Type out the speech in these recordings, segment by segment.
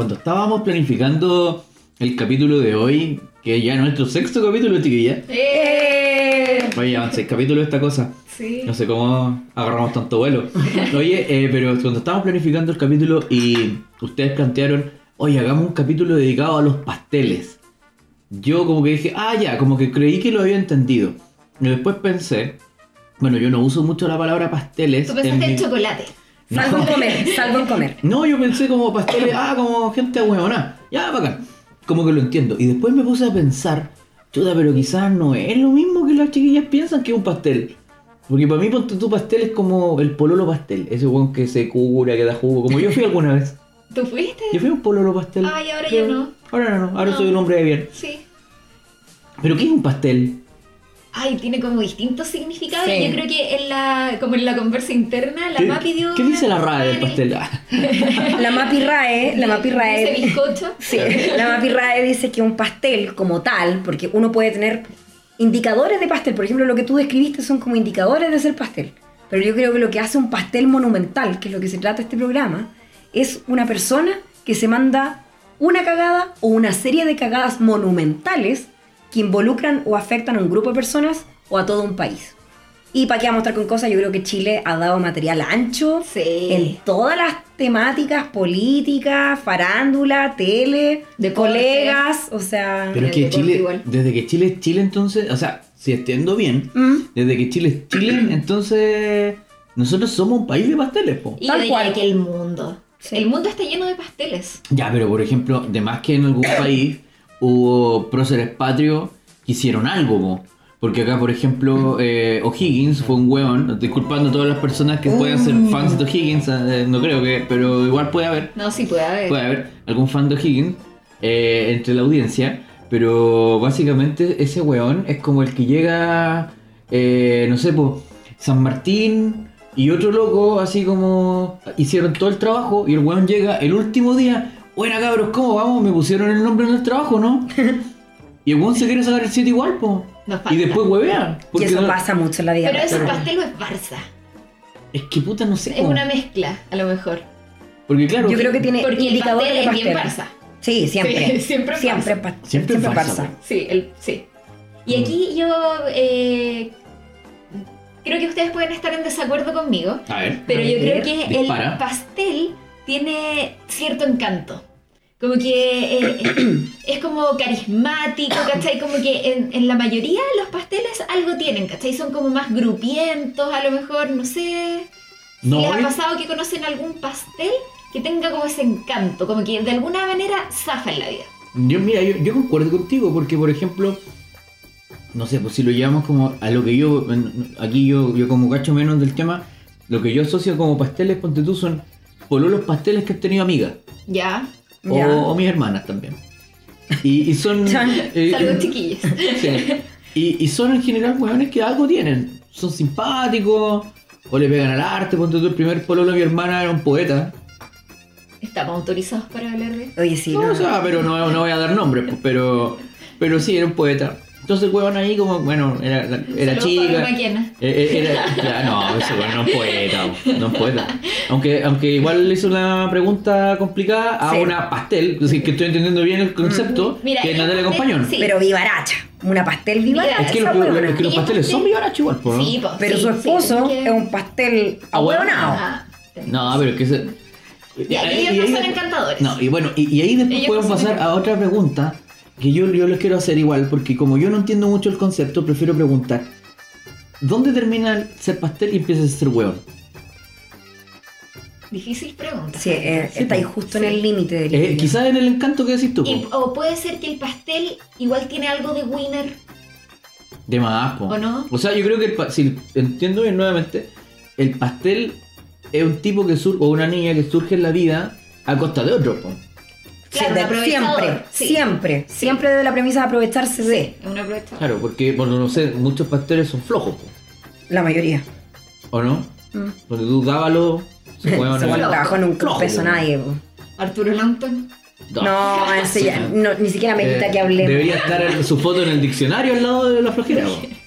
cuando estábamos planificando el capítulo de hoy, que ya es nuestro sexto capítulo, chiquilla. ¡Eh! Oye, llevan seis capítulos esta cosa. Sí. No sé cómo agarramos tanto vuelo. Oye, eh, pero cuando estábamos planificando el capítulo y ustedes plantearon, oye, hagamos un capítulo dedicado a los pasteles. Yo como que dije, ah, ya, como que creí que lo había entendido. Y después pensé, bueno, yo no uso mucho la palabra pasteles. Tú pensaste en, mi- chocolate. Salvo en comer, salvo en comer. No, yo pensé como pasteles, ah, como gente huevona. Ya, bacán. Como que lo entiendo. Y después me puse a pensar, chuta, pero quizás no es lo mismo que las chiquillas piensan que es un pastel. Porque para mí, ponte tu pastel es como el pololo pastel. Ese weón que se cura, que da jugo. Como yo fui alguna vez. ¿Tú fuiste? Yo fui a un pololo pastel. Ay, ahora Pero- ya no. Ahora no, ahora No. soy un hombre de bien. Sí. ¿Pero qué es un pastel? Ay, tiene como distintos significados. Sí. y Yo creo que en la, como en la conversa interna, la ¿Qué, MAPI dio. qué dice la RAE del pastel? La Mapi Rae, la Mapi Dice Rae. bizcocho. Sí, la Mapi Rae dice que un pastel como tal, porque uno puede tener indicadores de pastel, por ejemplo, lo que tú describiste son como indicadores de ser pastel. Pero yo creo que lo que hace un pastel monumental, que es lo que se trata este programa, es una persona que se manda una cagada o una serie de cagadas monumentales que involucran o afectan a un grupo de personas o a todo un país. Y para qué vamos a estar con cosas, yo creo que Chile ha dado material ancho Sí. en todas las temáticas políticas, farándula, tele, de colegas, o sea... Pero es que Chile, igual. desde que Chile es Chile, entonces, o sea, si entiendo bien, ¿Mm? desde que Chile es Chile, entonces nosotros somos un país de pasteles, po. Y Tal cual. que el mundo. Sí. El mundo está lleno de pasteles. Ya, pero por ejemplo, de más que en algún país hubo próceres patrios que hicieron algo, po. Porque acá, por ejemplo, eh, O'Higgins fue un hueón, disculpando a todas las personas que puedan ser fans de O'Higgins, eh, no creo que, pero igual puede haber, No, sí puede haber. puede haber algún fan de O'Higgins eh, entre la audiencia, pero básicamente ese weón es como el que llega, eh, no sé, pues, San Martín y otro loco, así como hicieron todo el trabajo y el weón llega el último día, buena cabros, ¿cómo vamos? Me pusieron el nombre en el trabajo, ¿no? y el weón se quiere sacar el 7 igual, po. Y después huevea. Y porque eso no- pasa mucho en la vida. Pero es un pastel o es Barça. Es que puta, no sé. Es po. una mezcla, a lo mejor. Porque claro, Yo creo que tiene Porque el pastel de es bien pastel. Barça. Sí, siempre. Sí, siempre Siempre, Barça. pa- Siempre siempre Barça. Sí, el, sí. Y Mm. aquí yo eh, creo que ustedes pueden estar en desacuerdo conmigo, A ver. pero A yo ver, creo que dispara. el pastel tiene cierto encanto. Como que eh, es como carismático, ¿cachai? Como que en, en la mayoría los pasteles algo tienen, ¿cachai? Son como más grupientos, a lo mejor, no sé. No, ¿Les ha pasado que conocen algún pastel que tenga como ese encanto? Como que de alguna manera zafa en la vida. Yo, mira, yo, yo concuerdo contigo, porque por ejemplo, no sé, pues si lo llevamos como a lo que yo, aquí yo, yo como cacho menos del tema, lo que yo asocio como pasteles, ponte tú, son pololos pasteles que he tenido amigas, ¿Ya? O, mis hermanas también. Y, y son... Chan. eh, eh, chiquillos. sí. y, y son en general hueones que algo tienen, son simpáticos, o le pegan al arte, ponte tú, el primer pololo de mi hermana era un poeta. Estamos autorizados para hablar de. Oye, sí, No, no. o sea, pero no, no voy a dar nombres, pues, pero, pero sí, era un poeta. Entonces el huevón ahí como, bueno, era, era chica. Eh, eh, Era, ya, no, ese weón no es poeta, no es poeta. Aunque, aunque igual le hizo una pregunta complicada a Sí. una pastel, es que estoy entendiendo bien el concepto, Mira, que es Natalia Compañón. sí. Pero vivaracha. Una pastel vivaracha. Es que, los, huevona. es que los Y pasteles pastel- son vivarachos igual, po, ¿no? Sí, pues, Pero sí, su sí, esposo tiene que- es un pastel ahueonado. No, pero es que se... Y ahí ellos no son encantadores. No, y bueno, y, y ahí después Ellos podemos pasar a otra pregunta que yo, yo les quiero hacer igual, porque como yo no entiendo mucho el concepto, prefiero preguntar, ¿dónde termina el ser pastel y empieza a ser hueón? Difícil pregunta. Sí, eh, está ahí justo en el límite del Eh, quizás en el encanto que decís tú, Y- o puede ser que el pastel igual tiene algo de winner. de más, po. ¿O no? O sea, yo creo que, el si entiendo bien nuevamente, el pastel es un tipo que surge, o una niña que surge en la vida a costa de otro, po. Claro, de- siempre, sí. siempre, siempre de la premisa de aprovecharse de Es un aprovechador. Claro, porque, bueno, no sé, muchos pasteles son flojos, po. la mayoría. ¿o no? Mm. Porque tú dábalo, se Se juegan bueno, trabajó en un Flojo, peso po. nadie. po. Arturo Longton. No, ese ya, no, ni siquiera medita Eh, que hablemos. Debería estar su foto en el diccionario al lado de la flojera.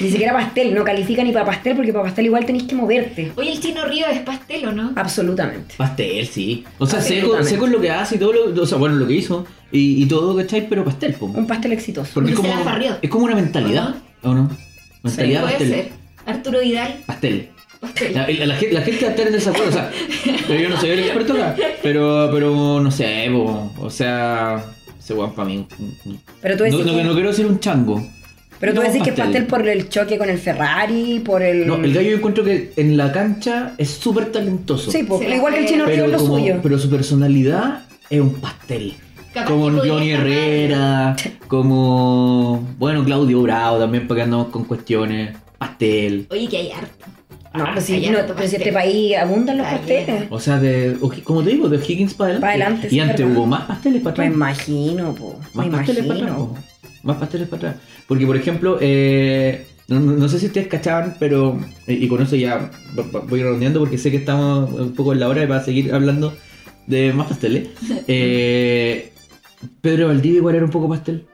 Ni siquiera pastel, no califica ni para pastel porque para pastel igual tenéis que moverte. Oye, el chino río es pastel, ¿o no? Absolutamente. Pastel, sí. O sea, seco, seco es lo que hace y todo lo, o sea, bueno, lo que hizo y, y todo, ¿cachai? Pero pastel, po. Un pastel exitoso. Porque es Se como, la es como una mentalidad, ¿o no? Mentalidad Puede pastel. ser. Arturo Vidal, Pastel. pastel. La, la, gente, la gente va a estar en desacuerdo, o sea, pero yo no soy el experto acá, pero, pero no sé, po, o sea, ese weón para mí. Pero tú No, no, que- no quiero ser un chango. Pero tú No, decís que es pastel por el choque con el Ferrari, por el. No, el gallo yo encuentro que en la cancha es súper talentoso. Sí, pues, igual que el chino río lo como- suyo. pero su personalidad es un pastel. Capaz como Johnny. Herrera, como. Bueno, Claudio Bravo también, para que andamos con cuestiones. Pastel. Oye, que hay harto. No, pues si, no, pero si este país abundan los pasteles. O sea, de. Como te digo, de Higgins para adelante. Pa' adelante, Y sí, antes verdad. hubo más pasteles para Me atrás. imagino, po. Más Me pasteles para atrás. po. Más pasteles para atrás. Porque, por ejemplo, eh, no, no- sé si ustedes cachaban, pero. eh, Y con eso ya voy redondeando porque sé que estamos un poco en la hora para seguir hablando de más pasteles. Eh, Pedro Valdivia igual era un poco pastel.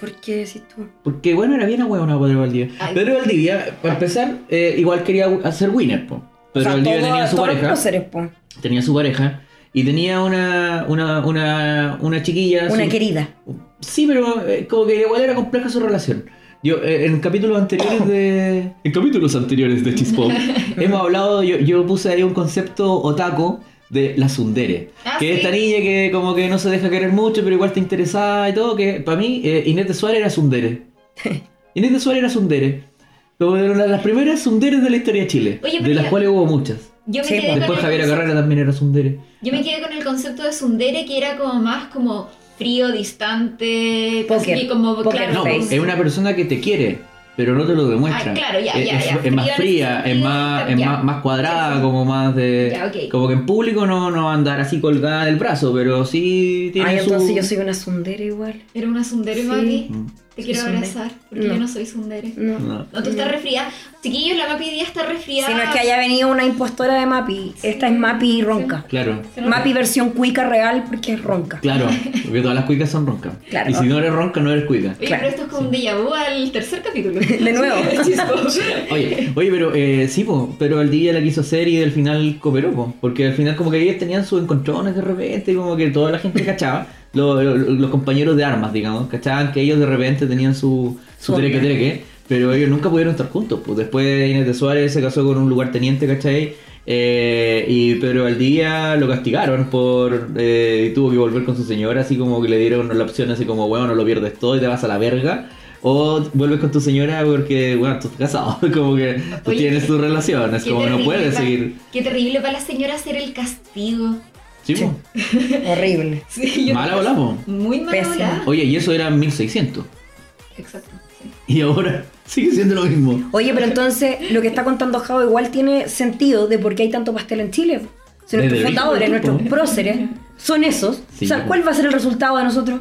¿Por qué decís tú? Porque, bueno, era bien ahueonado Pedro Valdivia. Ay. Pedro Valdivia, para empezar, eh, igual quería hacer winner, po. Pedro o sea, Valdivia todo- tenía su pareja. Tenía su pareja. Y tenía una, una, una, una chiquilla. Una su- querida. Sí, pero eh, como que igual era compleja su relación. Yo, eh, en capítulos anteriores de. En capítulos anteriores de Chispop, hemos hablado, yo, yo puse ahí un concepto otaku de la Sundere. Ah, que es esta niña que como que no se deja querer mucho, pero igual está interesada y todo. Que para mí, eh, Inés de Suárez era Sundere. Inés de Suárez era Sundere. Como de una de las primeras Sunderes de la historia de Chile. Oye, de las cuales hubo muchas. Yo me Sí, quedé con Después Javiera Carrera también era Sundere. Yo me quedé con el concepto de Sundere que era como más como frío, distante, Poker. como Poker claro, No, es una persona que te quiere, pero no te lo demuestra. Ah, claro, ya, es, ya, es- ya. es más Fría es más, es más, más cuadrada, Sí, sí. como más de. Como que en público no, no va a andar así colgada del brazo, pero sí tiene Ay, su. entonces yo soy una sundera igual. Era una Sundere, Sí. Mapi. Mm, Te quiero abrazar, porque No. yo no soy Sundere. No. no. No, tú estás resfriada. Chiquillos, la Mapi día está resfriada. Si no es que haya venido una impostora de Mapi. Esta es Mapi ronca. Claro, Se nos- Mapi versión cuica real porque es ronca. claro, porque todas las cuicas son roncas. Claro. Y si no eres ronca, no eres cuica. Oye, Claro. pero esto es como un déjà vu al tercer capítulo. De nuevo. Oye, oye, pero eh, sí, po, pero el día la quiso hacer y al final cooperó, po, porque al final como que ellos tenían sus encontrones de repente, y como que toda la gente cachaba, lo- lo- los compañeros de armas, digamos, cachaban que ellos de repente tenían su, su treque treque, pero ellos nunca pudieron estar juntos, pues después Inés de Suárez se casó con un lugarteniente, ¿cachai? Eh, y Pedro Valdía lo castigaron por eh, y tuvo que volver con su señora así como que le dieron la opción así como bueno no lo pierdes todo y te vas a la verga o vuelves con tu señora porque bueno tú estás casado como que tú Oye, tienes tu relación es Qué como no puedes seguir Qué terrible para la señora hacer el castigo. ¿Sí, po? Horrible. Sí, yo- mala bola po. Muy mala oye y eso era en 1600 Exacto. sí. y ahora sigue siendo lo mismo Oye, pero entonces lo que está contando Jao igual tiene sentido de por qué hay tanto pastel en Chile. Si nuestros fundadores, nuestros próceres, son esos. Sí, o sea. ¿cuál va a ser el resultado de nosotros?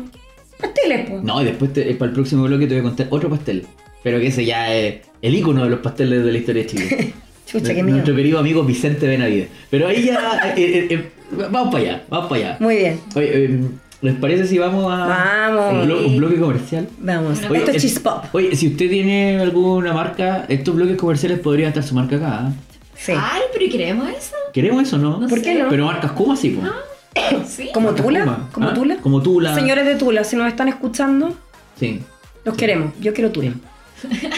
Pasteles, po. no y después te- para el próximo bloque te voy a contar otro pastel pero que ese ya es el icono de los pasteles de la historia de Chile Chucha, qué Nuestro querido amigo Vicente Benavides. Pero ahí ya. eh, eh, eh, vamos para allá, vamos para allá. Muy bien. Oye, eh, ¿les parece si vamos a. Vamos. Un, blo- un bloque comercial? Vamos. Oye, Esto es eh, chispop. Oye, si usted tiene alguna marca, estos bloques comerciales podría estar su marca acá. ¿ah? Sí. Ay, pero ¿y queremos eso? ¿Queremos eso no? No ¿Por qué no? Pero marcas Kuma sí, po. Sí. ¿Como Tula? ¿Como ¿Ah? Tula? Como Tula. Señores de Tula, si nos están escuchando, Sí. los queremos. Yo quiero Tula.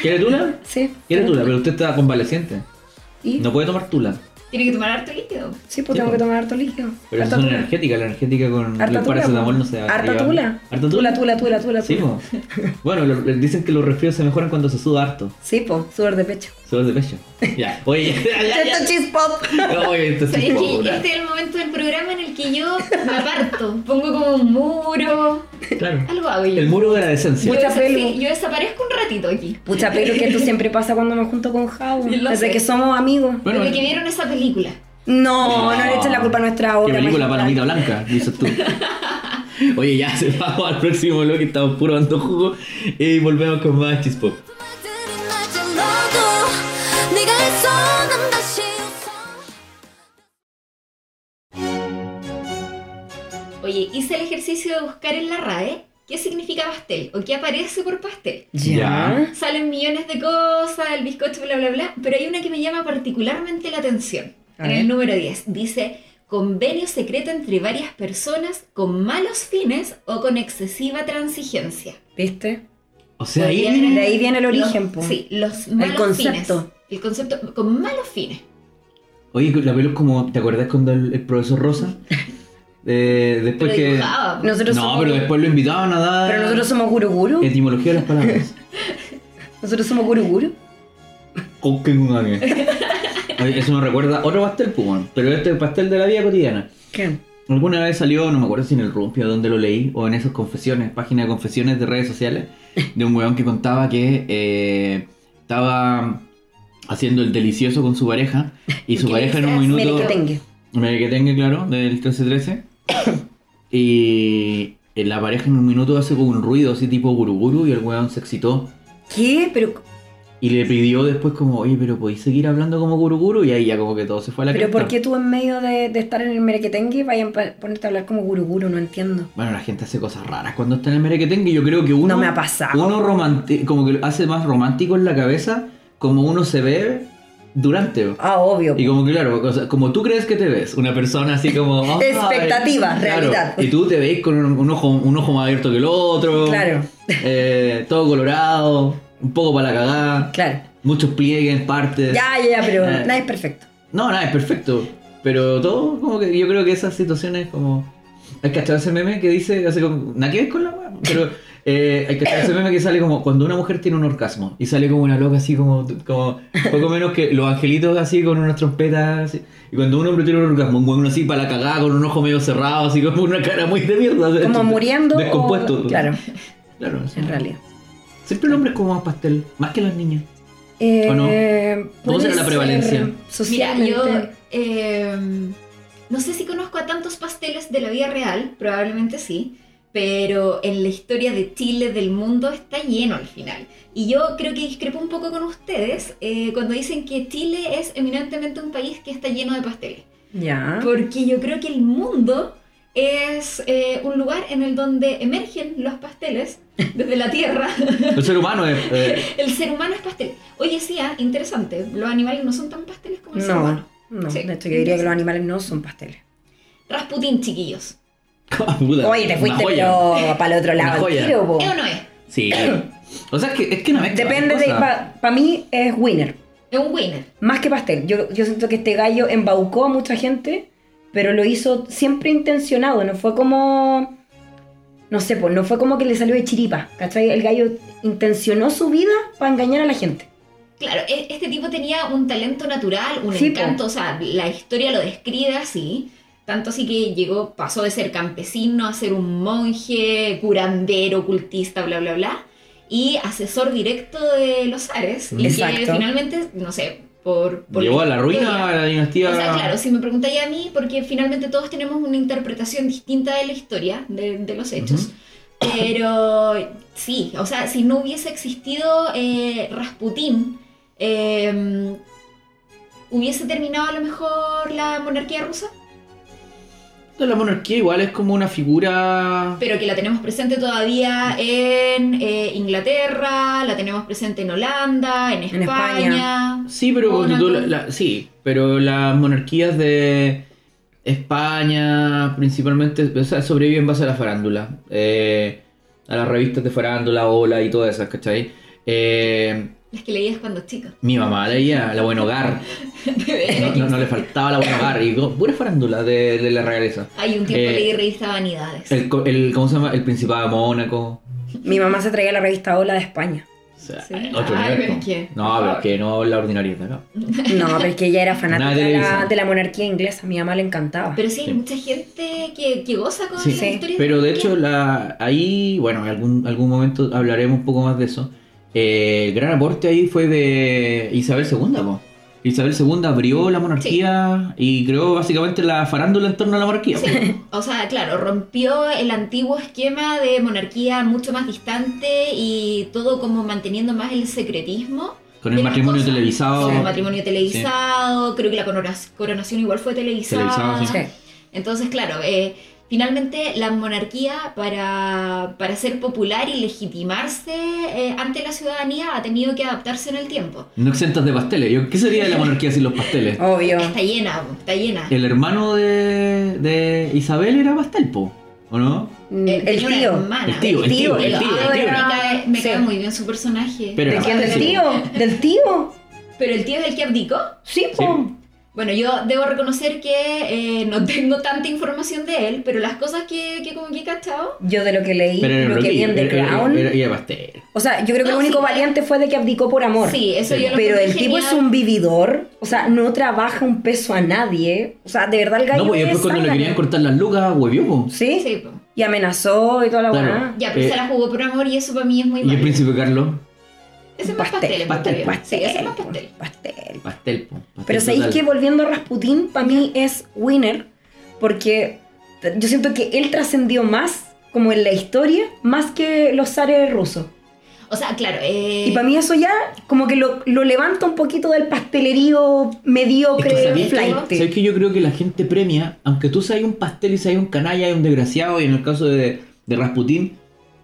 ¿Quiere Tula? Sí. ¿Quiere Tula? Pero usted está convaleciente. ¿Y? No puede tomar Tula. Tiene que tomar harto líquido. Sí, pues Sí, tengo po. que tomar harto líquido. Pero Harta esas son Tula. energéticas. La energética con el tula, paracetamol no se va Harta tula. ¿Harta Tula, tula, tula, tula, Sí, po. Bueno, lo- dicen que los resfríos se mejoran cuando se suda harto. Sí, po, sudor de pecho. Sudor de pecho. Ya. Oye, ya, ya, ya. Esto es chispop. Oye, esto sí ¿Sabes es que popular. este es el momento del programa en el que yo me aparto? Pongo como un muro. Claro. Algo hago yo. El muro de la decencia. Yo, pelo. sí, yo desaparezco un ratito aquí. Pucha, pero que esto siempre pasa cuando me junto con Jao. Yo lo Desde sé. que somos amigos. Bueno, Desde que vieron esa película. No, no, le echen la culpa a nuestra Qué obra. película magistral. palomita blanca, dices tú. Oye, ya se vamos al próximo bloque, estamos puro dando jugo y volvemos con más chispop. Oye, hice el ejercicio de buscar en la RAE qué significa pastel o qué aparece por pastel. Ya. Salen millones de cosas, el bizcocho, bla, bla, bla, pero hay una que me llama particularmente la atención. En el número 10 dice, convenio secreto entre varias personas con malos fines o con excesiva transigencia. ¿Viste? O sea, ahí viene- De ahí viene el origen, Los- po. Sí, los malos concepto. fines. El concepto con malos fines. Oye, la pelo es como, ¿te acuerdas cuando el, el profesor Rosa? Eh, después Pero que... dibujaba. Nosotros No, somos, pero después lo invitaban a dar pero nosotros somos guru guru. etimología de las palabras. Nosotros somos guru guru. Okengunage. Oye, Eso nos recuerda otro pastel, pues, bueno, pero este es el pastel de la vida cotidiana. ¿Qué? Alguna vez salió, no me acuerdo si en el Rumpio donde lo leí, o en esas confesiones, página de confesiones de redes sociales, de un weón que contaba que eh, estaba haciendo el delicioso con su pareja, y su ¿Qué pareja en un minuto... Merequetengue. Merequetengue, claro, del 13-13. y eh, la pareja en un minuto hace como un ruido así tipo guruguru y el weón se excitó. ¿Qué? Pero, Y le pidió después como, oye, pero podéis seguir hablando como guruguru y ahí ya como que todo se fue a la pero cresta. ¿por qué tú en medio de, de estar en el merequetengue vayan a ponerte a hablar como guru guru? No entiendo. Bueno, la gente hace cosas raras cuando está en el merequetengue yo creo que uno... No me ha pasado. Uno como que hace más romántico en la cabeza como uno se ve durante. Ah, obvio. Y como que claro, como tú crees que te ves, una persona así como... ay, Expectativa, realidad. Y tú te ves con un, un ojo, un ojo más abierto que el otro. Claro, eh, todo colorado, un poco para la cagada, claro. muchos pliegues, partes. Ya, ya, ya, pero Eh. nada es perfecto. No, nada, es perfecto. Pero todo, como que yo creo que esas situaciones como... Hay que ese meme que dice, hace como... Nada que ver con la pero... eh, hay que ese meme que sale como cuando una mujer tiene un orgasmo y sale como una loca así como, como poco menos que los angelitos así con unas trompetas así. y cuando un hombre tiene un orgasmo un weón así para la cagada con un ojo medio cerrado así como una cara muy de mierda Como muriendo. o- descompuesto Claro, claro sí. en realidad. siempre el hombre es como más pastel más que las niñas Eh, ¿O no? puede ¿Cómo será la prevalencia? Mira, yo eh, no sé si conozco a tantos pasteles de la vida real, probablemente sí, pero en la historia de Chile, del mundo, está lleno al final. Y yo creo que discrepo un poco con ustedes eh, cuando dicen que Chile es eminentemente un país que está lleno de pasteles. Ya. Porque yo creo que el mundo es eh, un lugar en el donde emergen los pasteles desde la tierra. el ser humano es eh, el ser humano es pastel. Oye, sí, ah, interesante. Los animales no son tan pasteles como el ser No, humano. no. Sí. De hecho, yo diría que los animales no son pasteles. Rasputín, chiquillos. puta, Oye, te una fuiste pero para el otro Una lado. tiro, po. ¿Es o no es? sí o sea es que es que no me Depende de. Para mí es winner. Es un winner. Más que pastel. Yo, yo siento que este gallo embaucó a mucha gente, pero lo hizo siempre intencionado. No fue como. No sé, pues no fue como que le salió de chiripa. ¿Cachai? El gallo intencionó su vida para engañar a la gente. Claro, e- este tipo tenía un talento natural, un Sí, po. encanto, o sea, la historia lo describe así. Tanto así que llegó, pasó de ser campesino a ser un monje, curandero, ocultista, bla, bla, bla. Y asesor directo de los Ares. Y que finalmente, no sé, por... por Llegó a la ruina a la dinastía O sea, claro, si me preguntáis a mí, porque finalmente todos tenemos una interpretación distinta de la historia, de, de los hechos. Pero sí, o sea, si no hubiese existido eh, Rasputín, eh, ¿hubiese terminado a lo mejor la monarquía rusa? La monarquía igual es como una figura Pero que la tenemos presente todavía en eh, Inglaterra, la tenemos presente en Holanda, en En España. Sí, pero porque Mónaco. tú la- la- sí, pero las monarquías de España principalmente o sea, sobreviven en base a la farándula, eh, a las revistas de farándula, Hola y todas esas, ¿cachai? Eh, Las que leías cuando chica. mi mamá leía La Buen Hogar, no, no- no le faltaba La Buen Hogar, y pura farándula de, de la realeza. Hay un tiempo Eh, leí revista Vanidades. El, el- ¿Cómo se llama? El Principado de Mónaco. Mi mamá se traía la revista Hola de España. O sea, Sí. otro Ay, nivel, pero po. es que- No, pero es que no la ordinaria de acá. No, pero es que ella era fanática de de la, de la monarquía inglesa. Mi mamá le encantaba. Pero sí, hay Sí. mucha gente que, que goza con Sí, la historia pero de la hecho la, ahí, bueno, en algún, algún momento hablaremos un poco más de eso. Eh, el gran aporte ahí fue de Isabel II. po. Isabel II abrió la monarquía y creó básicamente la farándula en torno a la monarquía. Sí, o sea, claro, rompió el antiguo esquema de monarquía mucho más distante y todo como manteniendo más el secretismo. Con el matrimonio cosas. televisado. Con el matrimonio televisado, creo que la corona- coronación igual fue televisada. Televisado, sí. Sí. Entonces, claro, eh, finalmente la monarquía para, para ser popular y legitimarse eh, ante la ciudadanía ha tenido que adaptarse en el tiempo. No exentas de pasteles. Yo- ¿Qué sería de la monarquía sin los pasteles? Obvio. Está llena, está llena. El hermano de, de Isabel era pastel, po, ¿o no? El tío. hermana. El tío, el tío, el Ah, tío, me el tío. cae- Me cae Sí. muy bien su personaje. Pero ¿De era quién? ¿Del tío? ¿Del tío? Pero el tío es el que abdicó. Sí, po. Bueno, yo debo reconocer que eh, no tengo tanta información de él, pero las cosas que, que como que he cachado. Yo de lo que leí, Pero lo que vi en The Crown. O sea, yo creo que No, lo único sí, valiente fue de que abdicó por amor. Sí, eso Sí. yo lo Pero el tipo es un vividor, o sea, no trabaja un peso a nadie. O sea, de verdad el gallo No, pues después es cuando le querían cortar las lucas, huevió. ¿Sí? Sí, po. Y amenazó y toda la Claro. weá. Ya, pero Eh, se la jugó por amor y eso para mí es muy Y el malo. príncipe Carlos, Ese es más Pastel, pastel, pastel, pastel, Pastel, Sí, ese es más pastel. pastel. pastel, Pero sabéis que volviendo a Rasputín, para mí es winner, porque yo siento que él trascendió más, como en la historia, más que los zares rusos. O sea, claro. Eh, Y para mí eso ya como que lo, lo levanta un poquito del pastelerío Es que mediocre, ¿sabéis qué? flight. ¿Sabéis que yo creo que la gente premia, aunque tú seas un pastel y seas un canalla y un desgraciado, y en el caso de, de Rasputín,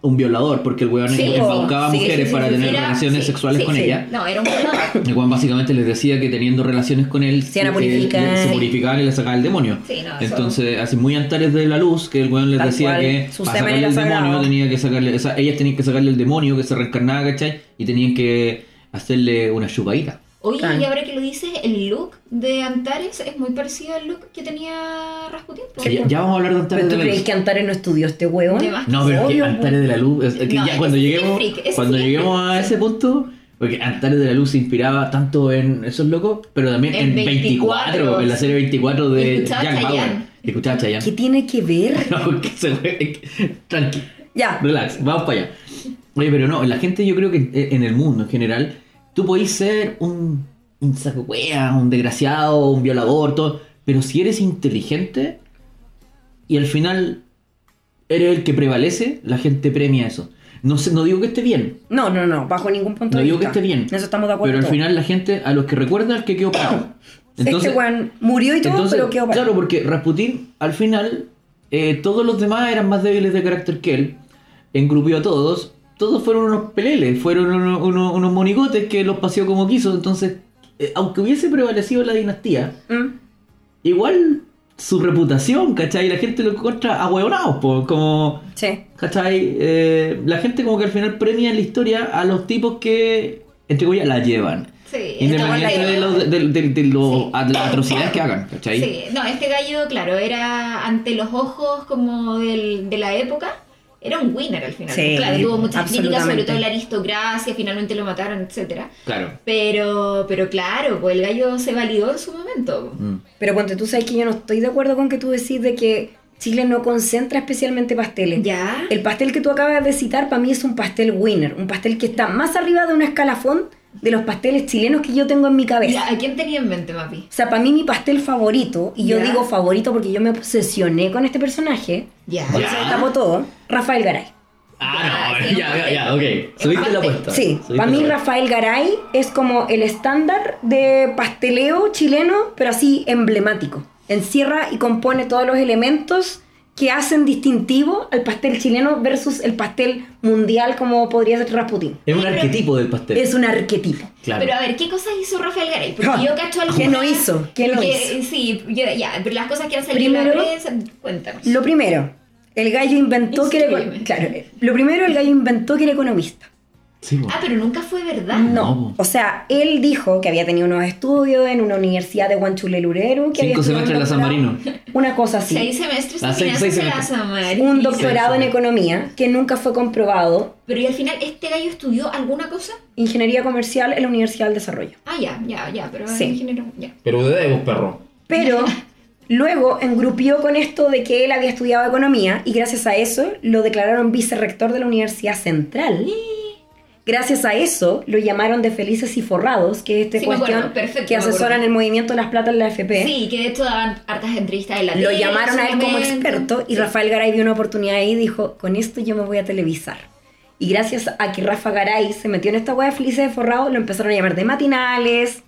un violador, porque el weón Sí, embaucaba a sí, mujeres sí, para tener relaciones sexuales con ella. No, era un violador. El weón básicamente les decía que teniendo relaciones con él Se eh, se purificaban y le sacaban el demonio. No, Entonces, así muy antares de la luz, que el weón les Tal decía cual, que para sacarle el demonio tenía que sacarle, o sea, ellas tenían que sacarle el demonio que se reencarnaba, ¿cachai? Y tenían que hacerle una chupadita. Oye, Claro. y ahora que lo dices, el look de Antares es muy parecido al look que tenía Rasputin. po. Ya, ya vamos a hablar de Antares ¿Pero de tú la crees Luz. que Antares no estudió este más. No, pero es que Antares de la Luz, es que No, ya cuando sí lleguemos, freak, cuando sí lleguemos a ese punto, porque Antares de la Luz se inspiraba tanto en esos locos, pero también en, En 24, 24, en la serie 24 Y de Jack. Bauer. Escuchaba Chayanne. ¿Qué tiene que ver? No, que se fue. Tranqui, Ya. relax, vamos para allá. Oye, pero no, la gente yo creo que en el mundo en general, tú podés ser un, un saco un desgraciado, un violador, todo, pero si eres inteligente y al final eres el que prevalece, la gente premia eso. No, sé, no digo que esté bien, No, no, no, bajo ningún punto no de digo que vista. esté bien, En eso estamos de acuerdo. pero al final la gente, a los que recuerda, al que quedó parado. este weón murió y todo, Entonces, pero quedó parado. claro, porque Rasputín, al final, eh, todos los demás eran más débiles de carácter que él. Engrupió a todos. Todos fueron unos peleles, fueron unos, unos- unos monigotes que los paseó como quiso. Entonces, eh, aunque hubiese prevalecido la dinastía, ¿Mm? igual su reputación, ¿cachai? La gente lo encuentra ahueonados, como... Sí. ¿Cachai? Eh, la gente como que al final premia en la historia a los tipos que, entre comillas, la llevan. Sí, Independiente de, los- de, de- de lo- a- de las atrocidades que hagan, ¿cachai? Sí, no, este gallo, claro, era ante los ojos como del, de la época, era un winner al final. Sí, claro, tuvo muchas críticas, sobre todo la aristocracia, finalmente lo mataron, etcétera. Claro. Pero, pero claro, pues el gallo se validó en su momento. Mm. Pero cuando tú sabes que yo no estoy de acuerdo con que tú decís de que Chile no concentra especialmente pasteles. Ya. El pastel que tú acabas de citar para mí es un pastel winner, un pastel que está más arriba de un escalafón de los pasteles chilenos que yo tengo en mi cabeza. ¿A quién tenía en mente, Mapi? O sea, para mí mi pastel favorito, y yo digo favorito porque yo me obsesioné con este personaje, Ya. por Ya. eso tapó todo, Rafael Garay. Ah, Ya, no, ya, ya, ok. Es Subiste un la apuesta. Sí, para mí. Rafael Garay es como el estándar de pasteleo chileno, pero así emblemático. Encierra y compone todos los elementos que hacen distintivo al pastel chileno versus el pastel mundial como podría ser Rasputín. Es un arquetipo del pastel. Es un arquetipo. Claro. Pero a ver, ¿qué cosas hizo Rafael Garay? Porque Ah, yo cacho algunas... ¿qué no hizo? ¿Qué no hizo? Sí, yo- ya, pero las cosas que han salido la Primero, prensa, cuéntanos. Lo primero, el gallo inventó que era... Claro, lo primero, el gallo inventó que era economista. Sí. Ah, pero nunca fue verdad. No, o sea, él dijo que había tenido unos estudios en una universidad de Guanchulelurero. que Cinco semestres en la San Marino. Una cosa así. Seis semestres Ah, en la semestres. Samari. un doctorado en economía que nunca fue comprobado. Pero y al final, ¿este gallo estudió alguna cosa? Ingeniería comercial en la Universidad del Desarrollo. Ah, ya, ya, ya, pero Sí. ingeniero, ya. Pero de Debos, perro. Pero luego engrupió con esto de que él había estudiado economía y gracias a eso lo declararon vicerrector de la Universidad Central. Gracias a eso lo llamaron de Felices y Forrados, que es esta Sí, cuestión acuerdo, perfecto, que asesoran el movimiento de las platas en la FP. Sí, que de hecho daban hartas entrevistas en la Lo llamaron a él como experto y Sí. Rafael Garay vio una oportunidad ahí y dijo, con esto yo me voy a televisar. Y gracias a que Rafa Garay se metió en esta wea de felices de forrado, lo empezaron a llamar de matinales,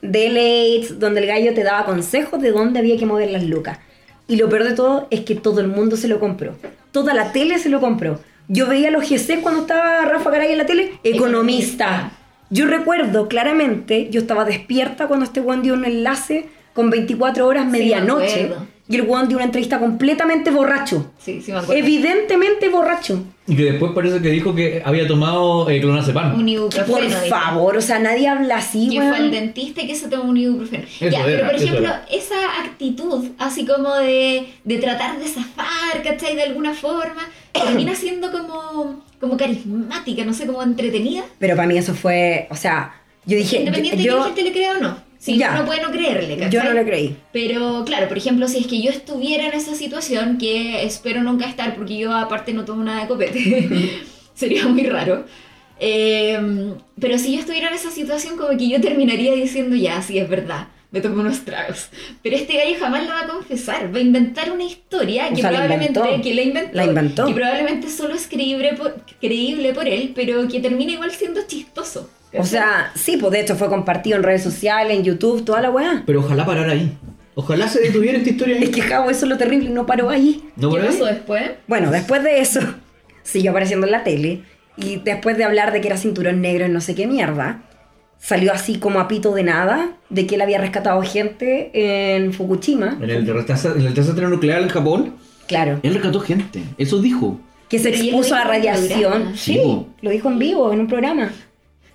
de lates, donde el gallo te daba consejos de dónde había que mover las lucas. Y lo peor de todo es que todo el mundo se lo compró. Toda la tele se lo compró. Yo veía los GC cuando estaba Rafa Garay en la tele, economista. Yo recuerdo claramente, yo estaba despierta cuando este weón dio un enlace con 24 horas Sí, me medianoche. acuerdo. y el weón dio una entrevista completamente borracho. Sí, sí me acuerdo. Evidentemente borracho. Y que después parece que dijo que había tomado eh, clonazepam. Un ibuprofeno. Por favor, o sea, nadie habla así, que fue al dentista y que se tomó un ibuprofeno. Eso ya, pero era, por eso ejemplo, era. esa actitud, así como de, de tratar de zafar, ¿cachai? De alguna forma, termina siendo como, como carismática, no sé, como entretenida. Pero para mí eso fue, o sea, yo dije, Independiente de yo, que la gente le crea o no. Si Ya. uno puede no creerle, ¿cachai? yo no le creí. Pero claro, por ejemplo, si es que yo estuviera en esa situación, que espero nunca estar porque yo aparte no tomo nada de copete, sería muy raro. Eh, pero si yo estuviera en esa situación, como que yo terminaría diciendo, ya, sí, es verdad, me tomo unos tragos. Pero este gallo jamás lo va a confesar, va a inventar una historia O que sea, la probablemente inventó. que la inventó, La inventó. que probablemente solo es creíble por, creíble por él, pero que termina igual siendo chistoso. O sea, sí, pues de hecho fue compartido en redes sociales, en YouTube, toda la weá. Pero ojalá parara ahí. Ojalá se detuviera esta historia ahí. Es que Javo, eso es lo terrible, no paró ahí. ¿No ¿Qué pasó después? Bueno, después de eso, siguió apareciendo en la tele. Y después de hablar de que era cinturón negro en no sé qué mierda, salió así como a pito de nada, de que él había rescatado gente en Fukushima. En el, desastre- en el desastre nuclear en Japón, Claro. él rescató gente. Eso dijo. Que se expuso a radiación. Sí, lo dijo en vivo, en un programa.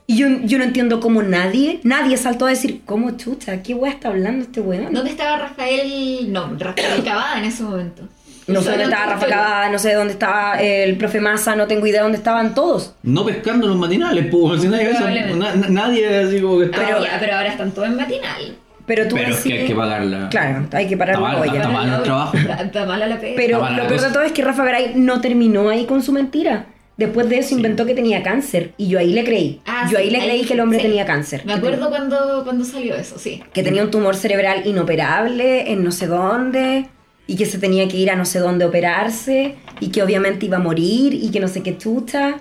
Y yo, yo no entiendo cómo nadie, nadie saltó a decir, ¿cómo chucha? ¿Qué weá está hablando este weón? ¿Dónde estaba Rafael? No, Rafael Cavada en ese momento. No sé dónde estaba Rafa Cavada, no sé dónde estaba el profe Massa, no tengo idea dónde estaban todos. No pescando los matinales, pues. Si nadie. Na- nadie así como que está. Pero, ya, pero ahora están todos en matinal. Pero tú Pero es que hay que pagarla. Claro, hay que parar Está la mal, olla. está mal el trabajo. Está, mala la pega. Pero lo peor de cosa. todo es que Rafa Garay no terminó ahí con su mentira. Después de eso inventó que tenía cáncer. Y yo ahí le creí. Ah, yo sí, ahí le creí que el hombre sí. tenía cáncer. Me acuerdo cuando, cuando salió eso, sí. Que tenía un tumor cerebral inoperable en no sé dónde. Y que se tenía que ir a no sé dónde operarse. Y que obviamente iba a morir. Y que no sé qué chucha.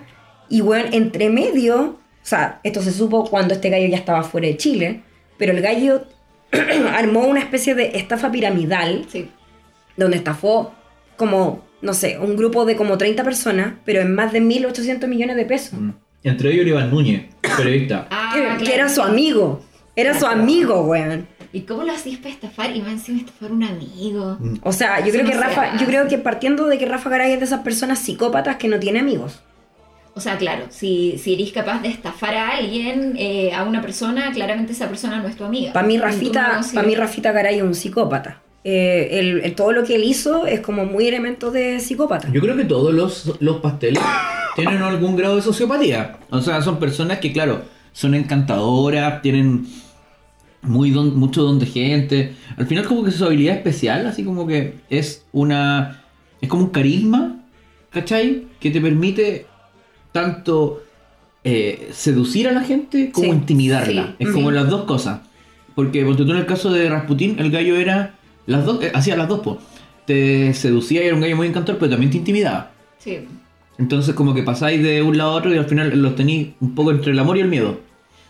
Y bueno, entre medio. O sea, esto se supo cuando este gallo ya estaba fuera de Chile. Pero el gallo armó una especie de estafa piramidal Sí. donde estafó como, no sé, un grupo de como 30 personas, pero en más de 1.800 millones de pesos. Mm. Entre ellos Iván Núñez, periodista. Ah, que, claro. que era su amigo. Era su amigo, weón. ¿Y cómo lo hacías para estafar? Y más encima estafar un amigo. Mm. O sea, yo Eso creo no que Rafa, hace. yo creo que partiendo de que Rafa Garay es de esas personas psicópatas que no tiene amigos. O sea, claro, si, si eres capaz de estafar a alguien, eh, a una persona, claramente esa persona no es tu amiga. Para mí, no Rafita, para mí Rafita Garay es un psicópata. Eh, el- el- todo lo que él hizo es como muy elemento de psicópata. Yo creo que todos los, los pasteles tienen algún grado de sociopatía. O sea, son personas que, claro, son encantadoras, tienen muy don- mucho don de gente. Al final como que su habilidad especial, así como que es una... Es como un carisma, ¿cachai? Que te permite tanto eh, seducir a la gente como Sí, intimidarla. sí, es sí. como las dos cosas. Porque, porque tú en el caso de Rasputín, el gallo era... Las dos, eh, hacía las dos, po. Te seducía y era un gallo muy encantador, pero también te intimidaba. Sí. Entonces como que pasáis de un lado a otro y al final los tenéis un poco entre el amor y el miedo.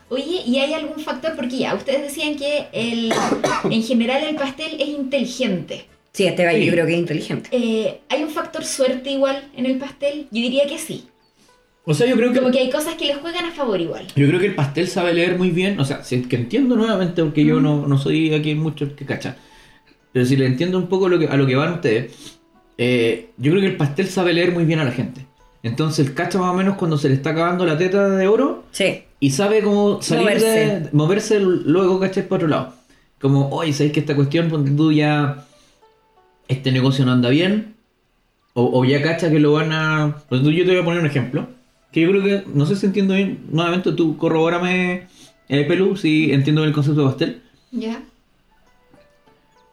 Oye, ¿y hay algún factor? Porque ya, ustedes decían que el, en general el pastel es inteligente. Sí, este gallo Sí. yo creo que es inteligente. Eh, ¿Hay un factor suerte igual en el pastel? Yo diría que sí. O sea, yo creo que... Como que hay cosas que le juegan a favor igual. Yo creo que el pastel sabe leer muy bien, o sea, si es que entiendo nuevamente, porque yo no, no soy aquí mucho que cacha, pero si le entiendo un poco lo que, a lo que van ustedes, eh, yo creo que el pastel sabe leer muy bien a la gente. Entonces el cacha más o menos cuando se le está acabando la teta de oro Sí. y sabe cómo salir Moverse. de moverse luego, ¿cachai? Para otro lado. Como, oye, ¿sabéis que esta cuestión, ponte tú ya, este negocio no anda bien? O, o ya cacha que lo van a... Pues tú, yo te voy a poner un ejemplo. Que yo creo que, no sé si entiendo bien, nuevamente tú corrobórame, eh, Pelu, si entiendo bien el concepto de pastel. ¿Ya?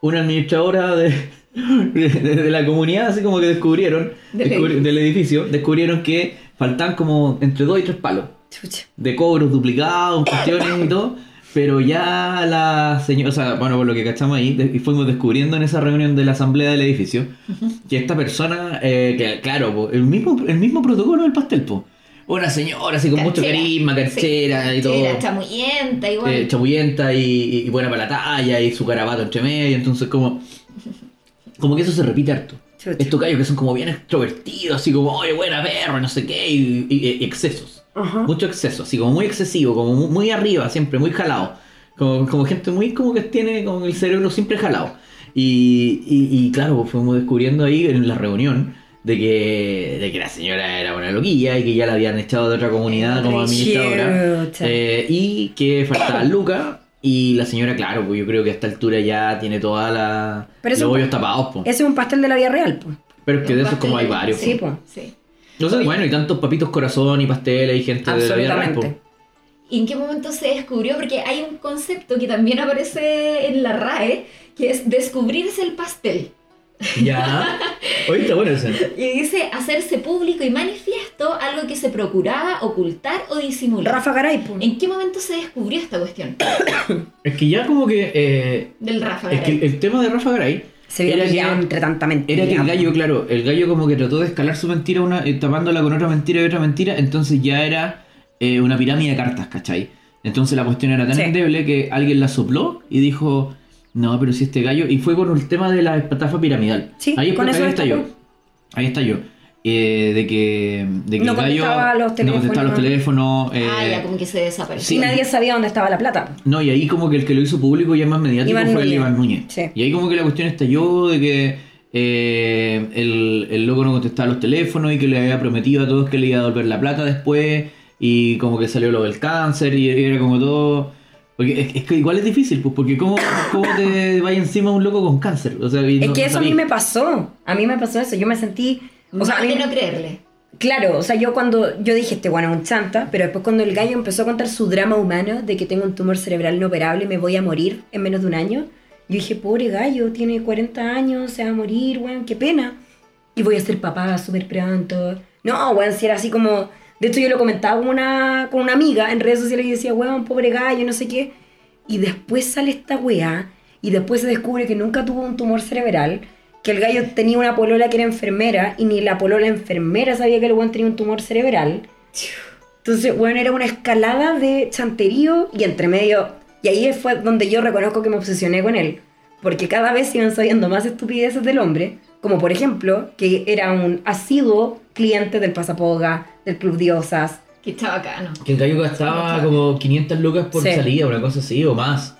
Una administradora de, de, la comunidad, así como que descubrieron, Del descubri- edificio. del edificio, descubrieron que faltan como entre dos y tres palos Chucha. de cobros duplicados, cuestiones y todo. Pero ya la señora, o sea, bueno, por lo que cachamos ahí, de- y fuimos descubriendo en esa reunión de la asamblea del edificio, que esta persona, eh, que claro, po, el mismo, el mismo protocolo del pastel, po. Una señora así con mucho carisma, canchera Sí, y todo. Chamuyenta igual. eh, chamullenta y, y buena para la talla y su carabato entre medio, entonces como... como que eso se repite harto. Chucha. Estos gallos que son como bien extrovertidos, así como, oye, buena perro, no sé qué, y, y- y excesos. Ajá. Mucho exceso, así como muy excesivo, como muy, muy arriba, siempre, muy jalado. Como, como gente muy como que tiene como el cerebro siempre jalado. Y, claro, pues fuimos descubriendo ahí en la reunión de que, de que la señora era una loquilla y que ya la habían echado de otra comunidad como administradora. Eh, y que faltaba Luca. Y la señora, claro, pues yo creo que a esta altura ya tiene toda la Pero los bollos tapados, pues. Ese es un pastel de la vida real, pues. Pero es que de esos como hay varios. Sí, pues. pues. Sí. No sé, bueno, y tantos papitos corazón y pasteles y gente de la vida real, pues. Absolutamente. ¿Y en qué momento se descubrió? Porque hay un concepto que también aparece en la RAE, que es descubrirse el pastel. Ya. Está bueno ese. Y dice hacerse público y manifiesto algo que se procuraba ocultar o disimular. Rafa Garay, pues. ¿En qué momento se descubrió esta cuestión Es que ya como que. eh, del Rafa es que Garay? el tema de Rafa Garay Se era que, entre tanta mentira. era que el gallo, claro, el gallo como que trató de escalar su mentira una, eh, tapándola con otra mentira y otra mentira, entonces ya era eh, una pirámide de cartas, ¿cachai? Entonces la cuestión era tan Sí. endeble que alguien la sopló y dijo, no, pero si este gallo, y fue con el tema de la estafa piramidal. Sí, ahí, con ahí está yo. Ahí está yo. Eh, de que, de que No el gallo contestaba los no contestaba los teléfonos. ah, eh, ya, como que se desapareció. sí. Y nadie sabía dónde estaba la plata. No, y ahí como que el que lo hizo público ya más mediático Iván fue el. Iván Núñez. Sí. Y ahí como que la cuestión estalló de que eh, el, el loco no contestaba los teléfonos y que le había prometido a todos que le iba a devolver la plata después y como que salió lo del cáncer y era como todo... Porque es, es que igual es difícil, pues porque cómo, cómo te vaya encima un loco con cáncer. O sea, Es no- que no eso a mí me pasó. A mí me pasó eso. Yo me sentí. O sea, a mí- no creerle. Claro, o sea, yo cuando yo dije, este bueno es un chanta, pero después cuando el gallo empezó a contar su drama humano de que tengo un tumor cerebral inoperable y me voy a morir en menos de un año, yo dije, pobre gallo, tiene 40 años, se va a morir, weón, qué pena. Y voy a ser papá súper pronto. No, weón, si era así como... De hecho yo lo comentaba con una, con una amiga en redes sociales y decía, weón, pobre gallo, no sé qué. Y después sale esta weá y después se descubre que nunca tuvo un tumor cerebral, que el gallo tenía una polola que era enfermera y ni la polola enfermera sabía que el weón tenía un tumor cerebral. Entonces, bueno, era una escalada de chanterío y entre medio. Y ahí fue donde yo reconozco que me obsesioné con él. Porque cada vez iban sabiendo más estupideces del hombre. Como por ejemplo, que era un asiduo cliente del Pasapoga, del Club Diosas. Que está bacano. Que el gallo gastaba como 500 lucas por Sí. salida, una cosa así, o más.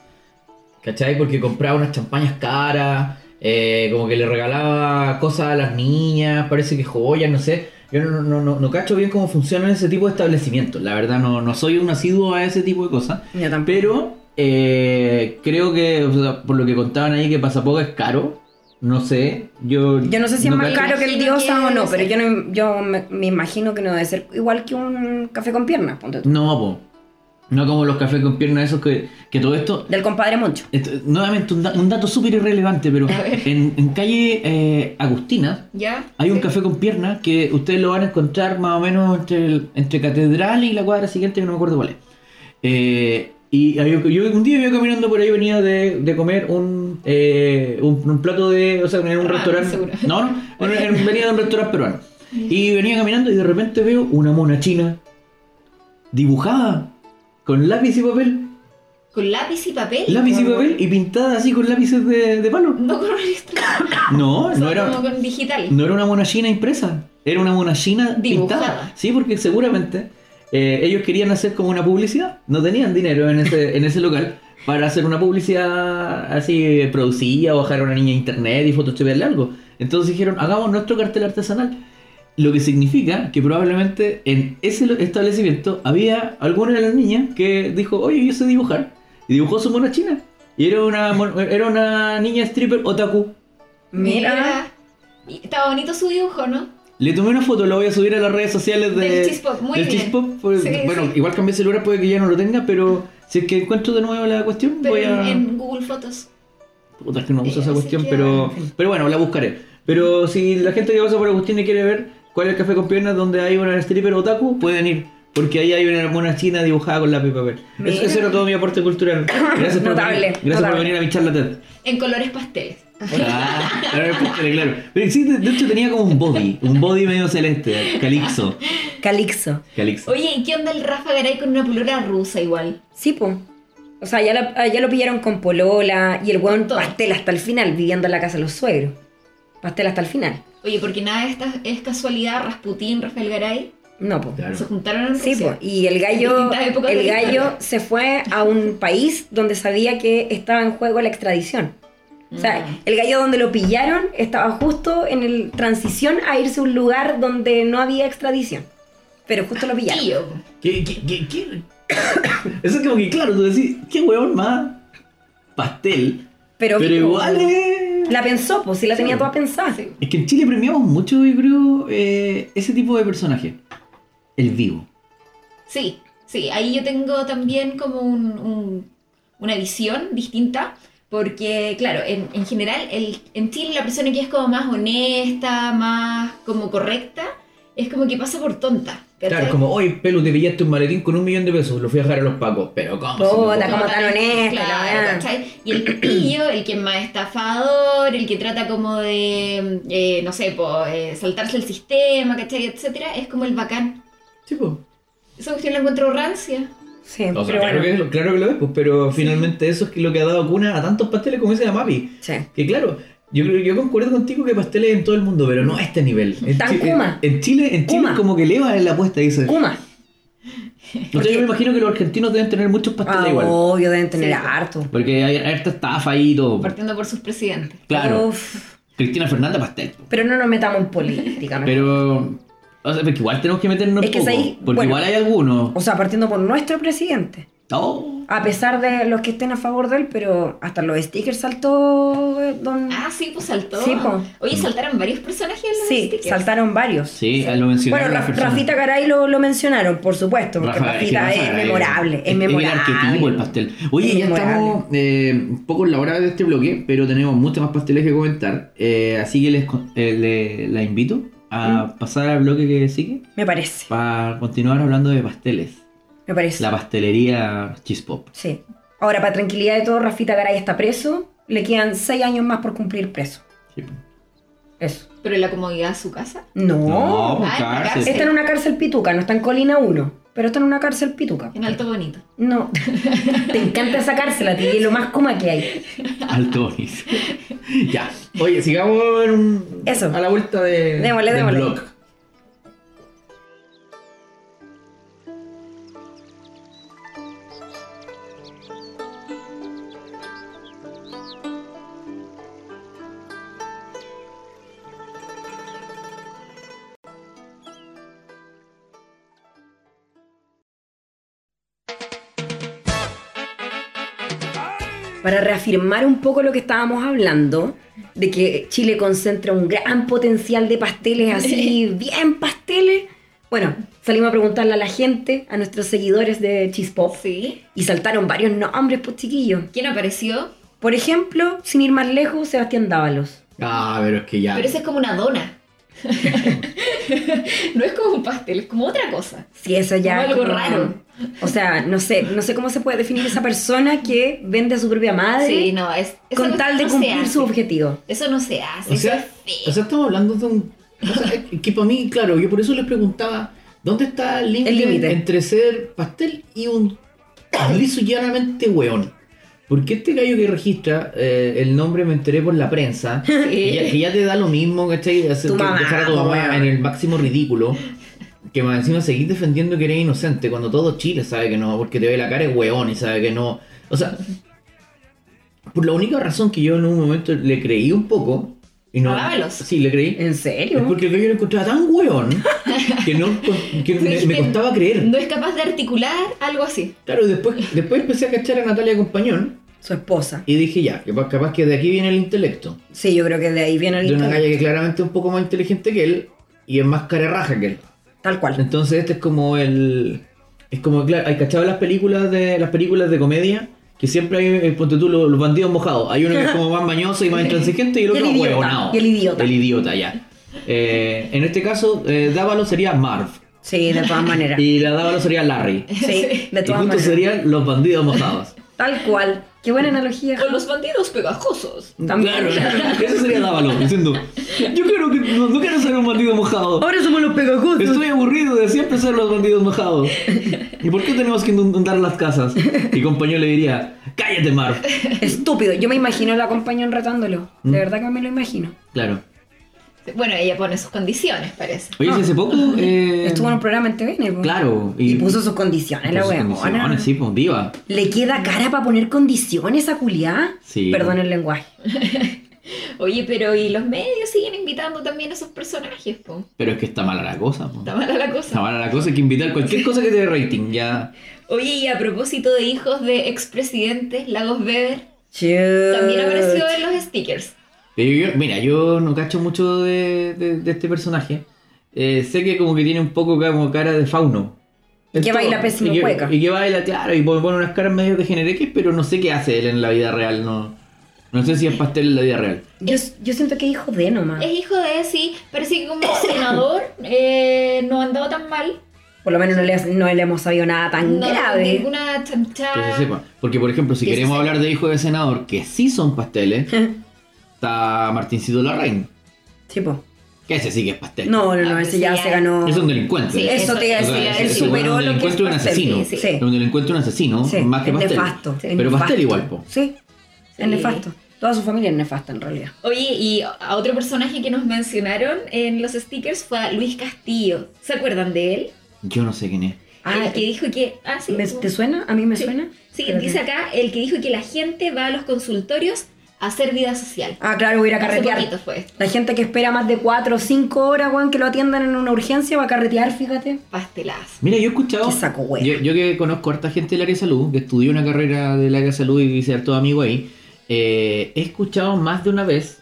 ¿Cachai? Porque compraba unas champañas caras, eh, como que le regalaba cosas a las niñas, parece que joyas, no sé. Yo no, no, no, no cacho bien cómo funcionan ese tipo de establecimientos. La verdad, no, no soy un asiduo a ese tipo de cosas. Pero eh, creo que, o sea, por lo que contaban ahí, que Pasapoga es caro. No sé, yo... Yo no sé si es más caro que el Diosa o no, pero yo, no, yo me, me imagino que no debe ser igual que un café con piernas, ponte tú. No, po. No como los cafés con piernas esos que, que todo esto... Del compadre Moncho. Esto- nuevamente un, da- un dato súper irrelevante, pero en, en calle eh, Agustina ¿Ya? hay un Sí. café con piernas que ustedes lo van a encontrar más o menos entre, el- entre Catedral y la cuadra siguiente, que no me acuerdo cuál es. Eh, y había- yo un día iba caminando por ahí, venía de, de comer un, eh, un, un plato de. O sea, en un Ah, restaurante. No, no, en- en- venía de un restaurante peruano. Y venía caminando y de repente veo una mona china dibujada con lápiz y papel. ¿Con lápiz y papel? Lápiz y papel y pintada así con lápices de, de palo. No con. No, O sea, no era, como con digital. no era una mona china impresa, era una mona china Dibujada. pintada. Sí, porque seguramente eh, ellos querían hacer como una publicidad, no tenían dinero en ese, en ese local para hacer una publicidad así producida o bajar a una niña a internet y photoshopearle algo. Entonces dijeron, hagamos nuestro cartel artesanal. Lo que significa que probablemente en ese establecimiento había alguna de las niñas que dijo, oye, yo sé dibujar. Y dibujó su mona china. Y era una, era una niña stripper otaku. Mira. Y Estaba bonito su dibujo, ¿no? Le tomé una foto, la voy a subir a las redes sociales de, Del Chispop, muy del bien. Pues, Sí, bueno, sí. igual cambié el celular, puede que ya no lo tenga, pero si es que encuentro de nuevo la cuestión, Pero voy a... en, Google Fotos. Puta, es que no uso Eh, esa cuestión, pero, en fin. pero bueno, la buscaré. Pero si la gente que pasa por Agustín y quiere ver cuál es el café con piernas donde hay una stripper otaku, pueden ir. Porque ahí hay una mona china dibujada con lápiz papel. Eso, ese era todo mi aporte cultural. Gracias por, Notable, venir, gracias por venir a mi charla TED. En colores pasteles. Ah, claro, claro. Pero sí, de, de hecho tenía como un body, un body medio celeste, calixo. Calixo. Calixo. Oye, ¿y qué onda el Rafa Garay con una polola rusa igual? Sí, po. O sea, ya, la- ya lo pillaron con polola y el weón pastel hasta el final viviendo en la casa de los suegros. pastel hasta el final. Oye, porque nada de esta es casualidad, Rasputín, Rafael Garay, No, pues. Claro. se juntaron en Sí, po, y el gallo, el gallo se fue a un país donde sabía que estaba en juego la extradición. O sea, Mm. el gallo donde lo pillaron estaba justo en el transición a irse a un lugar donde no había extradición. Pero justo lo pillaron. Tío. ¿Qué, qué, qué, qué? Eso es como que, claro, tú decís, qué huevón más pastel. Pero, Pero igual es... La pensó, pues sí la tenía Sí. toda pensada. Es que en Chile premiamos mucho, yo creo, eh, ese tipo de personaje. El vivo. Sí, sí, ahí yo tengo también como un- un- una visión distinta, porque claro, en, en general el, en Chile la persona que es como más honesta, más como correcta, es como que pasa por tonta. ¿cachai? Claro, como, hoy Pelu, te pillaste un maletín con un millón de pesos, lo fui a dejar a los pacos. Pero ¿cómo? se Puta, como tan honesta, la Claro. Y el pillo, el que es más estafador, el que trata como de, eh, no sé, po, eh, saltarse el sistema, ¿cachai? Etcétera, es como el bacán. Sí, pues. Esa cuestión la encuentro rancia. Sí, O sea, pero claro, bueno. que, claro que lo es, pues, pero finalmente eso es lo que ha dado cuna a tantos pasteles como dice la Mapi. Sí. Que claro, yo creo yo concuerdo contigo que pasteles en todo el mundo, pero no a este nivel. En, Tan Chi- Kuma. en, en Chile, en Chile Kuma. como que eleva en la apuesta, dice. Kuma. Entonces yo me imagino que los argentinos deben tener muchos pasteles Ah, igual. obvio, deben tener Sí. harto. Porque hay harta estafa ahí y todo. Partiendo por sus presidentes. Claro. Uf. Cristina Fernández pastel. Pero no nos metamos en política, ¿no? Pero. O sea, porque igual tenemos que meternos Es que poco. ahí- porque bueno. igual hay algunos. O sea, partiendo por nuestro presidente. Oh. A pesar de los que estén a favor de él, pero hasta los stickers saltó eh, don... Ah, sí, pues saltó. Sí, po. Oye, saltaron varios personajes en los sí, stickers. saltaron varios. Sí, lo mencionaron. Bueno, Ra-. Rafita Garay lo, lo mencionaron, por supuesto, porque Rafa- Rafita es Garay, memorable, es, el memorable. arquetipo del pastel. Oye, Es ya estamos eh, un poco en la hora de este bloque, pero tenemos muchos más pasteles que comentar. eh, así que les eh, le- la invito a pasar al bloque que sigue Me parece, para continuar hablando de pasteles. me parece. La pastelería Chispop. Sí. Ahora, para tranquilidad de todos, Rafita Garay está preso. Le quedan seis años más por cumplir preso. Sí. Eso. Pero en la comodidad de su casa. No. No, pues, Ah, cárcel. cárcel. Está en una cárcel pituca, no está en Colina 1, pero está en una cárcel pituca. En Alto Bonito. No. Te encanta esa cárcel a ti, es lo más coma que hay. Alto bonito. ya. Oye, sigamos en un- Eso. a la vuelta de, Démosle, del démosle. blog. Para reafirmar un poco lo que estábamos hablando, de que Chile concentra un gran potencial de pasteles así, bien pasteles. Bueno, salimos a preguntarle a la gente, a nuestros seguidores de Chispop, Sí. y saltaron varios nombres, pues chiquillos. ¿Quién apareció? Por ejemplo, sin ir más lejos, Sebastián Dávalos. Ah, pero es que ya. Pero ese es como una dona. no es como un pastel, es como otra cosa. Sí, eso ya. Como algo como- raro. O sea, no sé, no sé cómo se puede definir esa persona que vende a su propia madre Sí, no, es. con no- tal de no cumplir su objetivo. Eso no se hace, O sea, eso es feo. o sea, estamos hablando de un. o sea, que para mí, claro, yo por eso les preguntaba: ¿dónde está el límite entre ser pastel y un liso llanamente weón? Porque este gallo que registra eh, el nombre me enteré por la prensa, que, ya, que ya te da lo mismo, ¿cachai? Hacer Tu que mamá, dejar a tu mamá weón. en el máximo ridículo. Que más encima seguís defendiendo que eres inocente cuando todo Chile sabe que no, porque te ve la cara es weón y sabe que no. O sea, por la única razón que yo en un momento le creí un poco. Y no. Sí, le creí. ¿En Es serio? porque el gallo lo encontraba tan weón que, no, que me, me costaba creer. No es capaz de articular algo así. Claro, después, después empecé a cachar a Natalia Compañón Su esposa. y dije ya, capaz, capaz que de aquí viene el intelecto. Sí, yo creo que de ahí viene el De una intelecto. galla que claramente es un poco más inteligente que él y es más carerraja que él. Tal cual. Entonces este es como el... Es como, claro, hay cachado las películas de las películas de comedia que siempre hay, eh, ponte tú, los, los bandidos mojados. Hay uno que es como más mañoso y más intransigente y el Y otro huevonao. y el idiota. El idiota, ya. Eh, en este caso, eh, Dávalo sería Marv. Sí, de todas maneras. Y la Dávalo sería Larry. Sí, de Y todas juntos maneras. serían los bandidos mojados. Tal cual. Qué buena analogía. Con los bandidos pegajosos. También. Claro, eso sería Dávalo, diciendo, yo quiero que, no, no quiero ser un bandido mojado. Ahora somos los pegajosos. Estoy aburrido de siempre ser los bandidos mojados. ¿Y por qué tenemos que inundar las casas? Y compañero le diría, cállate, Marv. Estúpido. Yo me imagino la compañía retándolo. ¿Mm? De verdad que me lo imagino. Claro. Bueno, ella pone sus condiciones, parece. Oye, si hace poco. eh, Estuvo en un programa en TVN, po. Claro. Y, puso sus condiciones, la puso sus weona. condiciones, Sí, pues, diva. ¿Le queda cara para poner condiciones a culiá? Sí. Perdón el lenguaje. Oye, pero y los medios siguen invitando también a esos personajes, po. Pero es que está mala la cosa, po. Está mala la cosa. Está mala la cosa, hay que invitar cualquier cosa que te dé rating, ya. Oye, y a propósito de hijos de expresidentes, Lagos Weber también apareció en los stickers. Pero yo- mira, yo no cacho mucho de, de- de este personaje. Eh, sé que como que tiene un poco como cara de fauno. Y que baila pésimo y que, cueca. y que baila, claro, y pone pone unas caras medio de genereques, pero no sé qué hace él en la vida real. No, no sé si es pastel en la vida real. Yo, yo siento que es hijo de nomás. Es hijo de, sí, parece que como senador eh, no andaba tan mal. Por lo menos no le, no le hemos sabido nada tan No, grave. ninguna Que chanchada. se sepa. Porque, por ejemplo, si queremos 16. hablar de hijo de senador, que sí son pasteles, está Martincito Larraín. Sí, po. Que ese sí que es pastel. No, no, no, Ah, ese ya se ganó. Es un delincuente. Sí, Eso te iba a O sea, decir, él ese superó bueno, un lo que es un pastel. asesino. Sí, sí. Es un delincuente un asesino, Sí, más que es pastel. nefasto. Pero nefasto. pastel igual, po. Sí, es nefasto. Toda su familia es nefasta en realidad. Oye, y a otro personaje que nos mencionaron en los stickers fue a Luis Castillo. ¿Se acuerdan de él? Yo no sé quién es. Ah, el que dijo que... Ah, sí. ¿me- tú- ¿Te suena? ¿A mí me Sí. suena? Sí, dice acá el que dijo que la gente va a los consultorios hacer vida social. Ah, claro, voy a ir a Hace carretear. poquito fue esto. La gente que espera más de 4 o 5 horas, weón, que lo atiendan en una urgencia va a carretear, fíjate. Pastelazo. Mira, yo he escuchado. Qué saco yo, yo que conozco a harta gente del área de salud, que estudió una carrera del área de salud y hice harto amigo ahí, eh, he escuchado más de una vez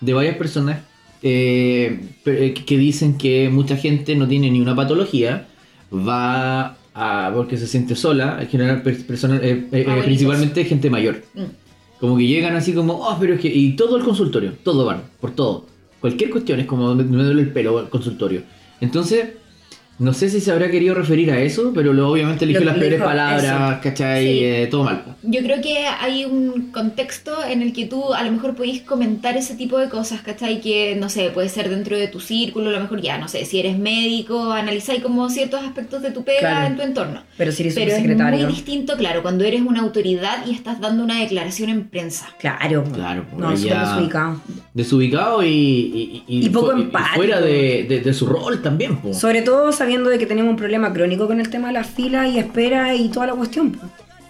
de varias personas eh, pe- que dicen que mucha gente no tiene ni una patología, va a. porque se siente sola, en general, per- personas, eh, eh, Abuelitos. principalmente gente mayor. Mm. Como que llegan así como, oh, pero es que. Y todo el consultorio, todo van, por todo. Cualquier cuestión es como, me, duele el pelo, el consultorio. Entonces, no sé si se habrá querido referir a eso, pero lo, obviamente eligió las peores palabras, eso. ¿cachai? Sí. Eh, todo mal. Yo creo que hay un contexto en el que tú a lo mejor podéis comentar ese tipo de cosas, ¿cachai? Que, no sé, puede ser dentro de tu círculo, a lo mejor ya, no sé, si eres médico, analizáis como ciertos aspectos de tu pega Claro. en tu entorno. Pero si eres Pero es subsecretario. muy distinto, claro, cuando eres una autoridad y estás dando una declaración en prensa. Claro. Claro, pues, No, súper ella- desubicado. Desubicado y, y, Y poco fu- empático. fuera de, de- de su rol también. po. Sobre todo sabiendo de que tenemos un problema crónico con el tema de las filas y espera y toda la cuestión. po.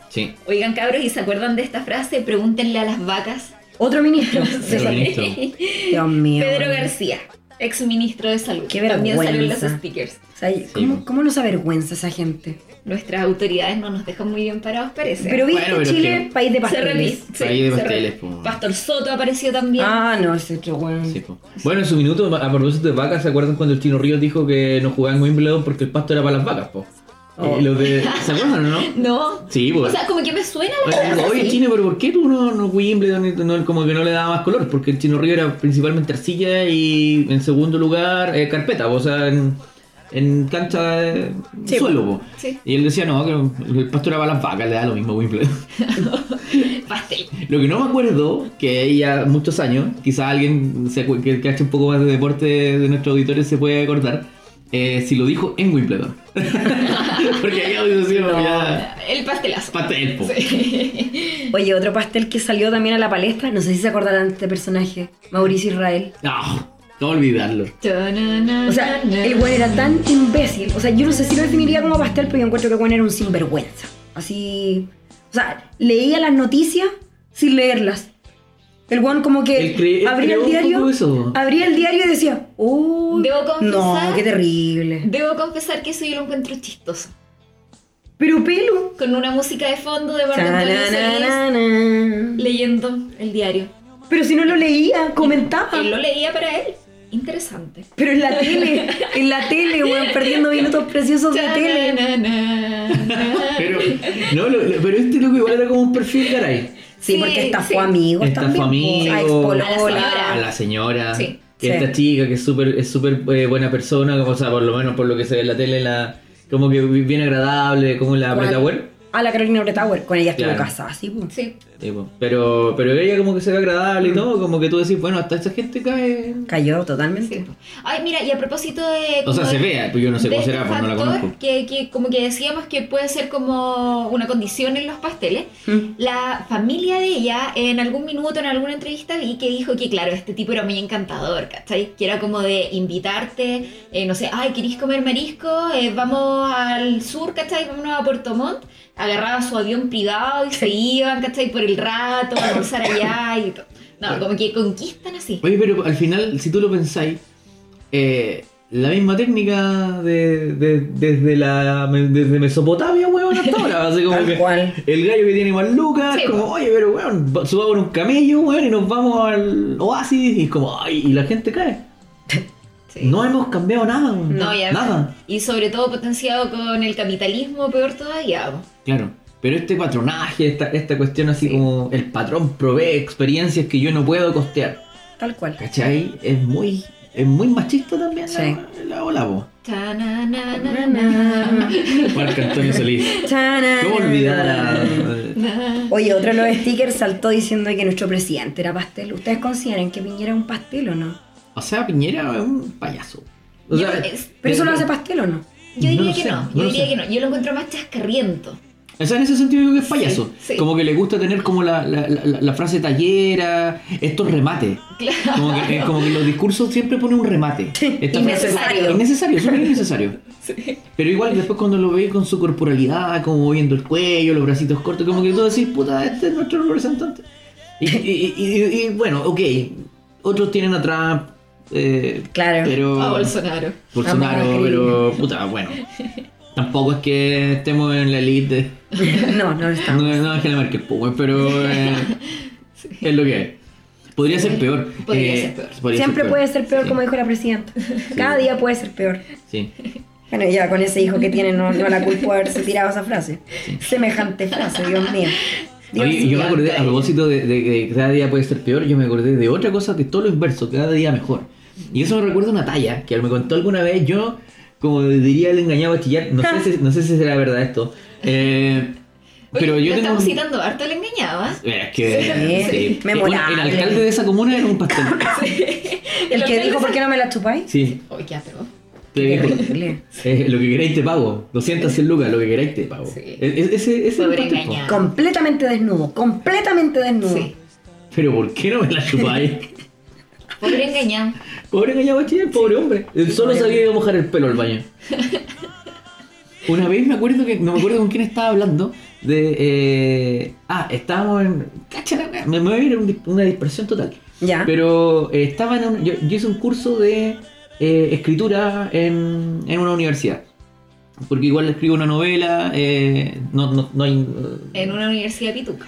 Sí. Oigan, cabros, ¿y se acuerdan de esta frase? Pregúntenle a las vacas. Otro ministro. Otro ministro. Dios mío. Pedro García, ex ministro de salud. Qué También salió en los vergüenza. stickers. O sea, ¿cómo, po. ¿Cómo nos avergüenza esa gente? Nuestras autoridades no nos dejan muy bien parados, parece. Pero viste, Bueno, Chile, que- país de pasteles. sí, País de pasteles, po. Pastor Soto apareció también. Ah, no, ese otro. Sí, po. Bueno, en su minuto, a propósito de vacas, ¿se acuerdan cuando el Chino Ríos dijo que no jugaban Wimbledon porque el pasto era para las vacas? Po? Oh. Los de... ¿Se acuerdan o no? No. Sí, pues. O sea, como que me suena la. Oye, sí. Chino, pero ¿por qué tú no, no Wimbledon no- como que no le daba más color? Porque el Chino Río era principalmente arcilla y en segundo lugar eh, carpeta, o sea, en, en cancha de Sí, suelo. po. Sí. Y él decía, no, que el pasto era para las vacas, le da lo mismo Wimbledon. Pastel. Lo que no me acuerdo, que hay ya muchos años, quizás alguien se que cache un poco más de deporte de nuestros auditores se puede acordar, eh, si lo dijo en Wimbledon. Porque ahí sido No. ya El pastelazo. pastel, po. Sí. Oye, otro pastel que salió también a la palestra, no sé si se acordarán de este personaje, Mauricio Israel. No, no olvidarlo. O sea, el güey era tan imbécil. O sea, yo no sé si lo definiría como pastel, pero yo encuentro que el güey era un sinvergüenza. Así. O sea, leía las noticias sin leerlas. El güey como que abría el diario. Abría el diario y decía, uy. Debo confesar- No, qué terrible. Debo confesar que eso yo lo encuentro chistoso. Pero pelo. Con una música de fondo de Chananana. leyendo el diario. Pero si no lo leía, comentaba. Él lo leía para él. Interesante. Pero en la tele, en la tele, weón, perdiendo minutos preciosos de tele. Pero, no, lo- lo- pero este loco igual era como un perfil garay. Sí, Sí, porque estafó sí. amigos Estafó también. po. amigos. A la expolola. señora. A la señora. Sí. Que Sí. esta chica que es súper es súper eh, buena persona, o sea, por lo menos por lo que se ve en la tele, la, como que bien agradable, como la ¿Cuál? Breta Ware. A la Carolina Bretauer. Con ella estuvo Claro. casada, sí, pues. Sí. Sí, po. pero, pero ella como que se ve agradable y todo, como que tú decís, bueno, hasta esa gente cae. Cayó totalmente. Sí. Ay, mira, y a propósito de. O sea, se vea, pues yo no sé cómo será, pues no la conozco. Que, que como que decíamos que puede ser como una condición en los pasteles. Mm. La familia de ella, en algún minuto, en alguna entrevista, vi que dijo que, claro, este tipo era muy encantador, ¿cachai? Que era como de invitarte, eh, no sé, ay, ¿querís comer marisco? Eh, vamos al sur, ¿cachai? Vámonos a Puerto Montt. Agarraba su avión privado y se iban, ¿cachai? Por el rato, a almorzar allá y todo. No, como que conquistan así. Oye, pero al final, si tú lo pensáis, eh, la misma técnica de, de- desde la desde Mesopotamia, weón, hasta ahora. Así como Tal que cual. el gallo que tiene más lucas, Sí, como, oye, pero weón, subamos un camello, weón, y nos vamos al oasis, y es como, ay, y la gente cae. Sí. No hemos cambiado nada. No, ya nada. Y sobre todo potenciado con el capitalismo, peor todavía. Claro. Pero este patronaje, esta, esta cuestión así Sí. como el patrón provee experiencias que yo no puedo costear. Tal cual. ¿Cachai? Es muy, es muy machista también Sí. la, la ola. Ta-na-na-na-na. Marco Antonio Solís. ¿Cómo olvidar a... Oye, otro de los stickers saltó diciendo que nuestro presidente era pastel. ¿Ustedes consideran que Piñera es un pastel o no? O sea, Piñera es un payaso. O Yo- sea, es- ¿Pero eso eh, lo hace pastel o no? Yo diría que sé, no, yo lo diría sé. que no. Yo lo encuentro más chascarriento. O sea, en ese sentido creo que es payaso. Sí, sí. Como que le gusta tener como la, la, la- la frase tallera, estos remates. Claro. Como que, eh, como que los discursos siempre ponen un remate. Esta Innecesario. frase- innecesario, súper innecesario. Pero igual después cuando lo veis con su corporalidad, como moviendo el cuello, los bracitos cortos, como que tú decís, puta, este es nuestro representante. Y, y- y- y- y, bueno, ok, otros tienen a Trump, eh, Claro. pero... A Bolsonaro. Bolsonaro, a pero puta, bueno. Tampoco es que estemos en la elite de... no, no No, estamos. no es que la pues, güey, pero eh, es lo que es. Podría ser peor. Podría eh, ser peor. podría Siempre ser puede ser peor, Sí, como dijo la presidenta. Cada día puede ser peor. Sí. Bueno, ya con ese hijo que tiene no, no la culpo de haberse tirado esa frase. Semejante frase, Dios mío. Dios Oye, yo me acordé, a propósito de, que cada día puede ser peor, yo me acordé de otra cosa que es todo lo inverso, cada día mejor. Y eso me recuerda una talla que me contó alguna vez, yo, como diría el engañado a chillar, no sé si, no sé si será verdad esto. eh, Oye, pero yo lo tengo... estamos citando harto el engañado, ¿ah? Es que... Sí, sí. memorable. Bueno, el alcalde de esa comuna era un pastel. El que dijo, ¿por qué no me la chupáis? Sí. Oye, qué atro. te dijo, Terrible. Eh, lo que queráis te pago. 200 100 lucas, lo que queráis te pago. Sí. E- e- ese, ese es el. Completamente desnudo, completamente desnudo. Sí. Pero ¿por qué no me la chupáis? Pobre engañado. Pobre engañado chile, pobre hombre. Él solo sabía ir a mojar el pelo al baño. Una vez me acuerdo que no me acuerdo con quién estaba hablando de eh, ah, estábamos en me, me voy a ir a un dis- una dispersión total. Ya. Pero eh, estaba en un, yo, yo hice un curso de eh, escritura en, en una universidad. Porque igual escribo una novela, eh, no, no, no hay... En una universidad pituca.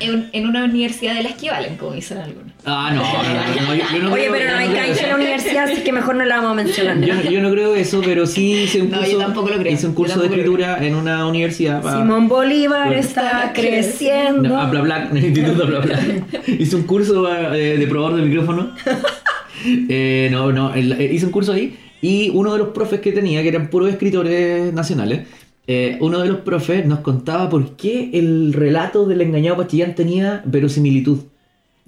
En, en una universidad de las que valen, como dicen algunos. ah, no, no, no, no, yo, yo no Oye, creo- pero yo no hay cancha en la universidad, así que mejor no la vamos a mencionar. Yo, yo no creo eso, pero sí hice un No, yo curso, tampoco lo creo. hice un Yo curso de escritura en una universidad. Simón Bolívar Bueno. está creciendo. No, a bla bla, en el instituto bla bla. Hice un curso eh, de probador de micrófono. Eh, no, no, eh, hice un curso ahí y uno de los profes que tenía, que eran puros escritores nacionales, eh, uno de los profes nos contaba por qué el relato del engañado Pachillán tenía verosimilitud.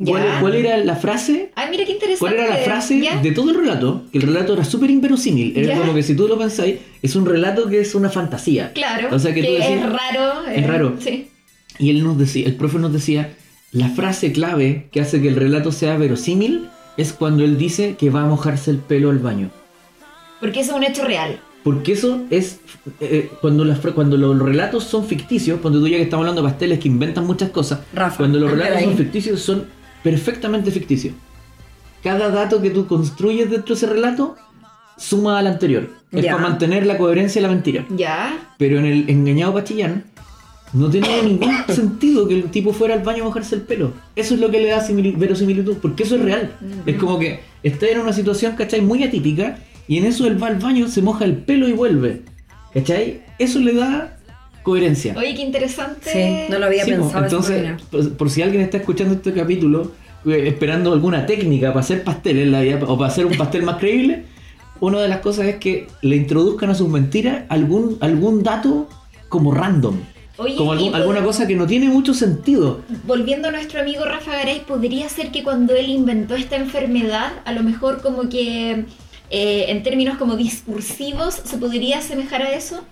¿Cuál, cuál era la frase? Ay, mira qué interesante. ¿Cuál era la frase ¿Ya? de todo el relato? Que el relato era súper inverosímil. Era Ya. como que si tú lo pensáis, es un relato que es una fantasía. Claro. O sea que, tú decís, es raro. Es eh, raro. Sí. Y él nos decía, el profe nos decía, la frase clave que hace que el relato sea verosímil es cuando él dice que va a mojarse el pelo al baño. Porque eso es un hecho real. Porque eso es, eh, cuando, las, cuando los relatos son ficticios, cuando tú ya que estamos hablando de pasteles que inventan muchas cosas, Rafa, cuando los relatos son ficticios son perfectamente ficticios. Cada dato que tú construyes dentro de ese relato suma al anterior. Es Ya. para mantener la coherencia de la mentira. Ya. Pero en el engañado Pachillán no tenía ningún sentido que el tipo fuera al baño a mojarse el pelo. Eso es lo que le da simili- verosimilitud, porque eso es real. Es como que está en una situación, ¿cachai? Muy atípica y en eso él va al baño, se moja el pelo y vuelve. ¿Cachai? Eso le da coherencia. Oye, qué interesante. Sí, no lo había Sí, pensado. entonces, manera. por, por si alguien está escuchando este capítulo eh, esperando alguna técnica para hacer pasteles en la vida, o para hacer un pastel más creíble, una de las cosas es que le introduzcan a sus mentiras algún, algún dato como random. Oye, como algún- alguna cosa que no tiene mucho sentido. Volviendo a nuestro amigo Rafa Garay, podría ser que cuando él inventó esta enfermedad, a lo mejor como que eh, en términos como discursivos se podría asemejar a eso.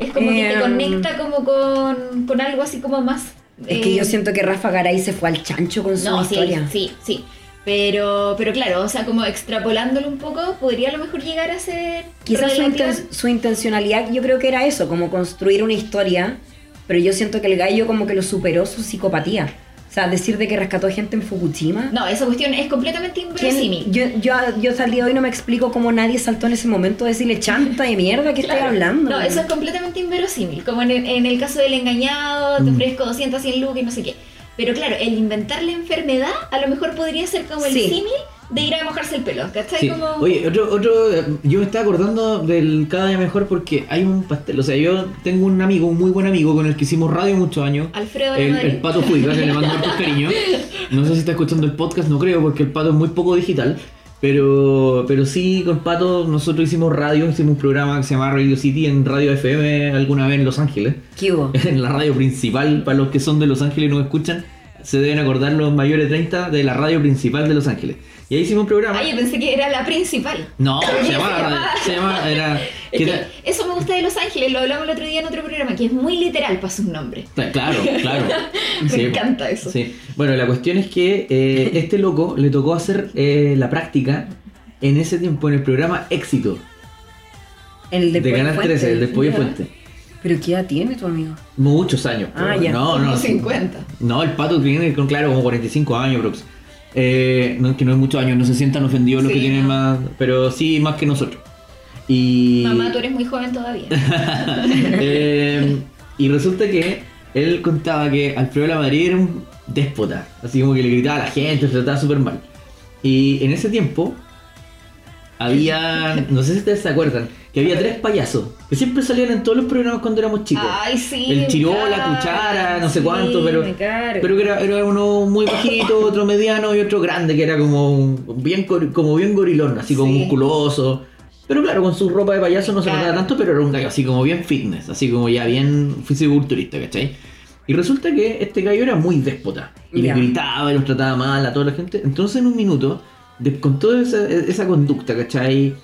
Es como que te Em. conecta como con, con algo así como más... Es que eh, yo siento que Rafa Garay se fue al chancho con su No, sí, historia. sí, sí. Pero, pero claro, o sea, como extrapolándolo un poco, podría a lo mejor llegar a ser Quizás su, inten- su intencionalidad yo creo que era eso, como construir una historia, pero yo siento que el gallo como que lo superó su psicopatía. O sea, decir de que rescató gente en Fukushima. No, esa cuestión es completamente ¿Quién- inverosímil. yo, yo, yo de hoy no me explico cómo nadie saltó en ese momento a decirle chanta de mierda, ¿qué Claro. estoy hablando? No, eso es completamente inverosímil. Como en el, en el caso del engañado, te Mm. ofrezco 200, 100 lucas y no sé qué. Pero claro, el inventar la enfermedad a lo mejor podría ser como el Sí. símil de ir a mojarse el pelo. ¿Cachai? Sí. Como... Oye, otro, otro, yo me estaba acordando del cada día mejor porque hay un pastel. O sea, yo tengo un amigo, un muy buen amigo con el que hicimos radio muchos años. Alfredo El, el pato Fuica, que le mando hartos cariños. No sé si está escuchando el podcast, no creo, porque el pato es muy poco digital. Pero, pero sí, con Pato nosotros hicimos radio, hicimos un programa que se llama Radio City en Radio FM alguna vez en Los Ángeles. ¿Qué hubo? En la radio principal, para los que son de Los Ángeles y nos escuchan, se deben acordar los mayores de 30 de la radio principal de Los Ángeles. Y ahí hicimos un programa. Ay, yo pensé que era la principal. No, se Se llamaba, se llamaba, era, Es que que era- eso me gusta de Los Ángeles, lo hablamos el otro día en otro programa, que es muy literal para sus nombres. Claro, claro. Me Sí, encanta eso. Sí. Bueno, la cuestión es que eh, este loco le tocó hacer eh, la práctica en ese tiempo en el programa Éxito El de, de, Canal Fuente. 13, el de Pollo. Fuente. Pero ¿qué edad tiene tu amigo? Muchos años. Ah, pero- ya. No, no. 50. No, el pato tiene, con- claro, como 45 años, prox. Eh, no, que no es muchos años, no se sientan ofendidos los Sí, que tienen no. más, pero sí más que nosotros. Y, Mamá, tú eres muy joven todavía. Eh, y resulta que él contaba que Alfredo de la Madrid era un déspota, así como que le gritaba a la gente, se trataba súper mal. Y en ese tiempo había, no sé si ustedes se acuerdan, que había tres payasos que siempre salían en todos los programas cuando éramos chicos. Ay, sí. el chiró, la cuchara, no sé cuánto, pero, pero que era, era uno muy bajito, otro mediano y otro grande, que era como un- bien, como bien gorilón, así como Sí. musculoso. Pero claro, con su ropa de payaso no se notaba tanto, pero era un gallo así como bien fitness, así como ya bien fisiculturista, ¿cachai? Y resulta que este gallo era muy déspota. Y le gritaba y los trataba mal a toda la gente. Entonces en un minuto, con toda esa, esa conducta, ¿cachai?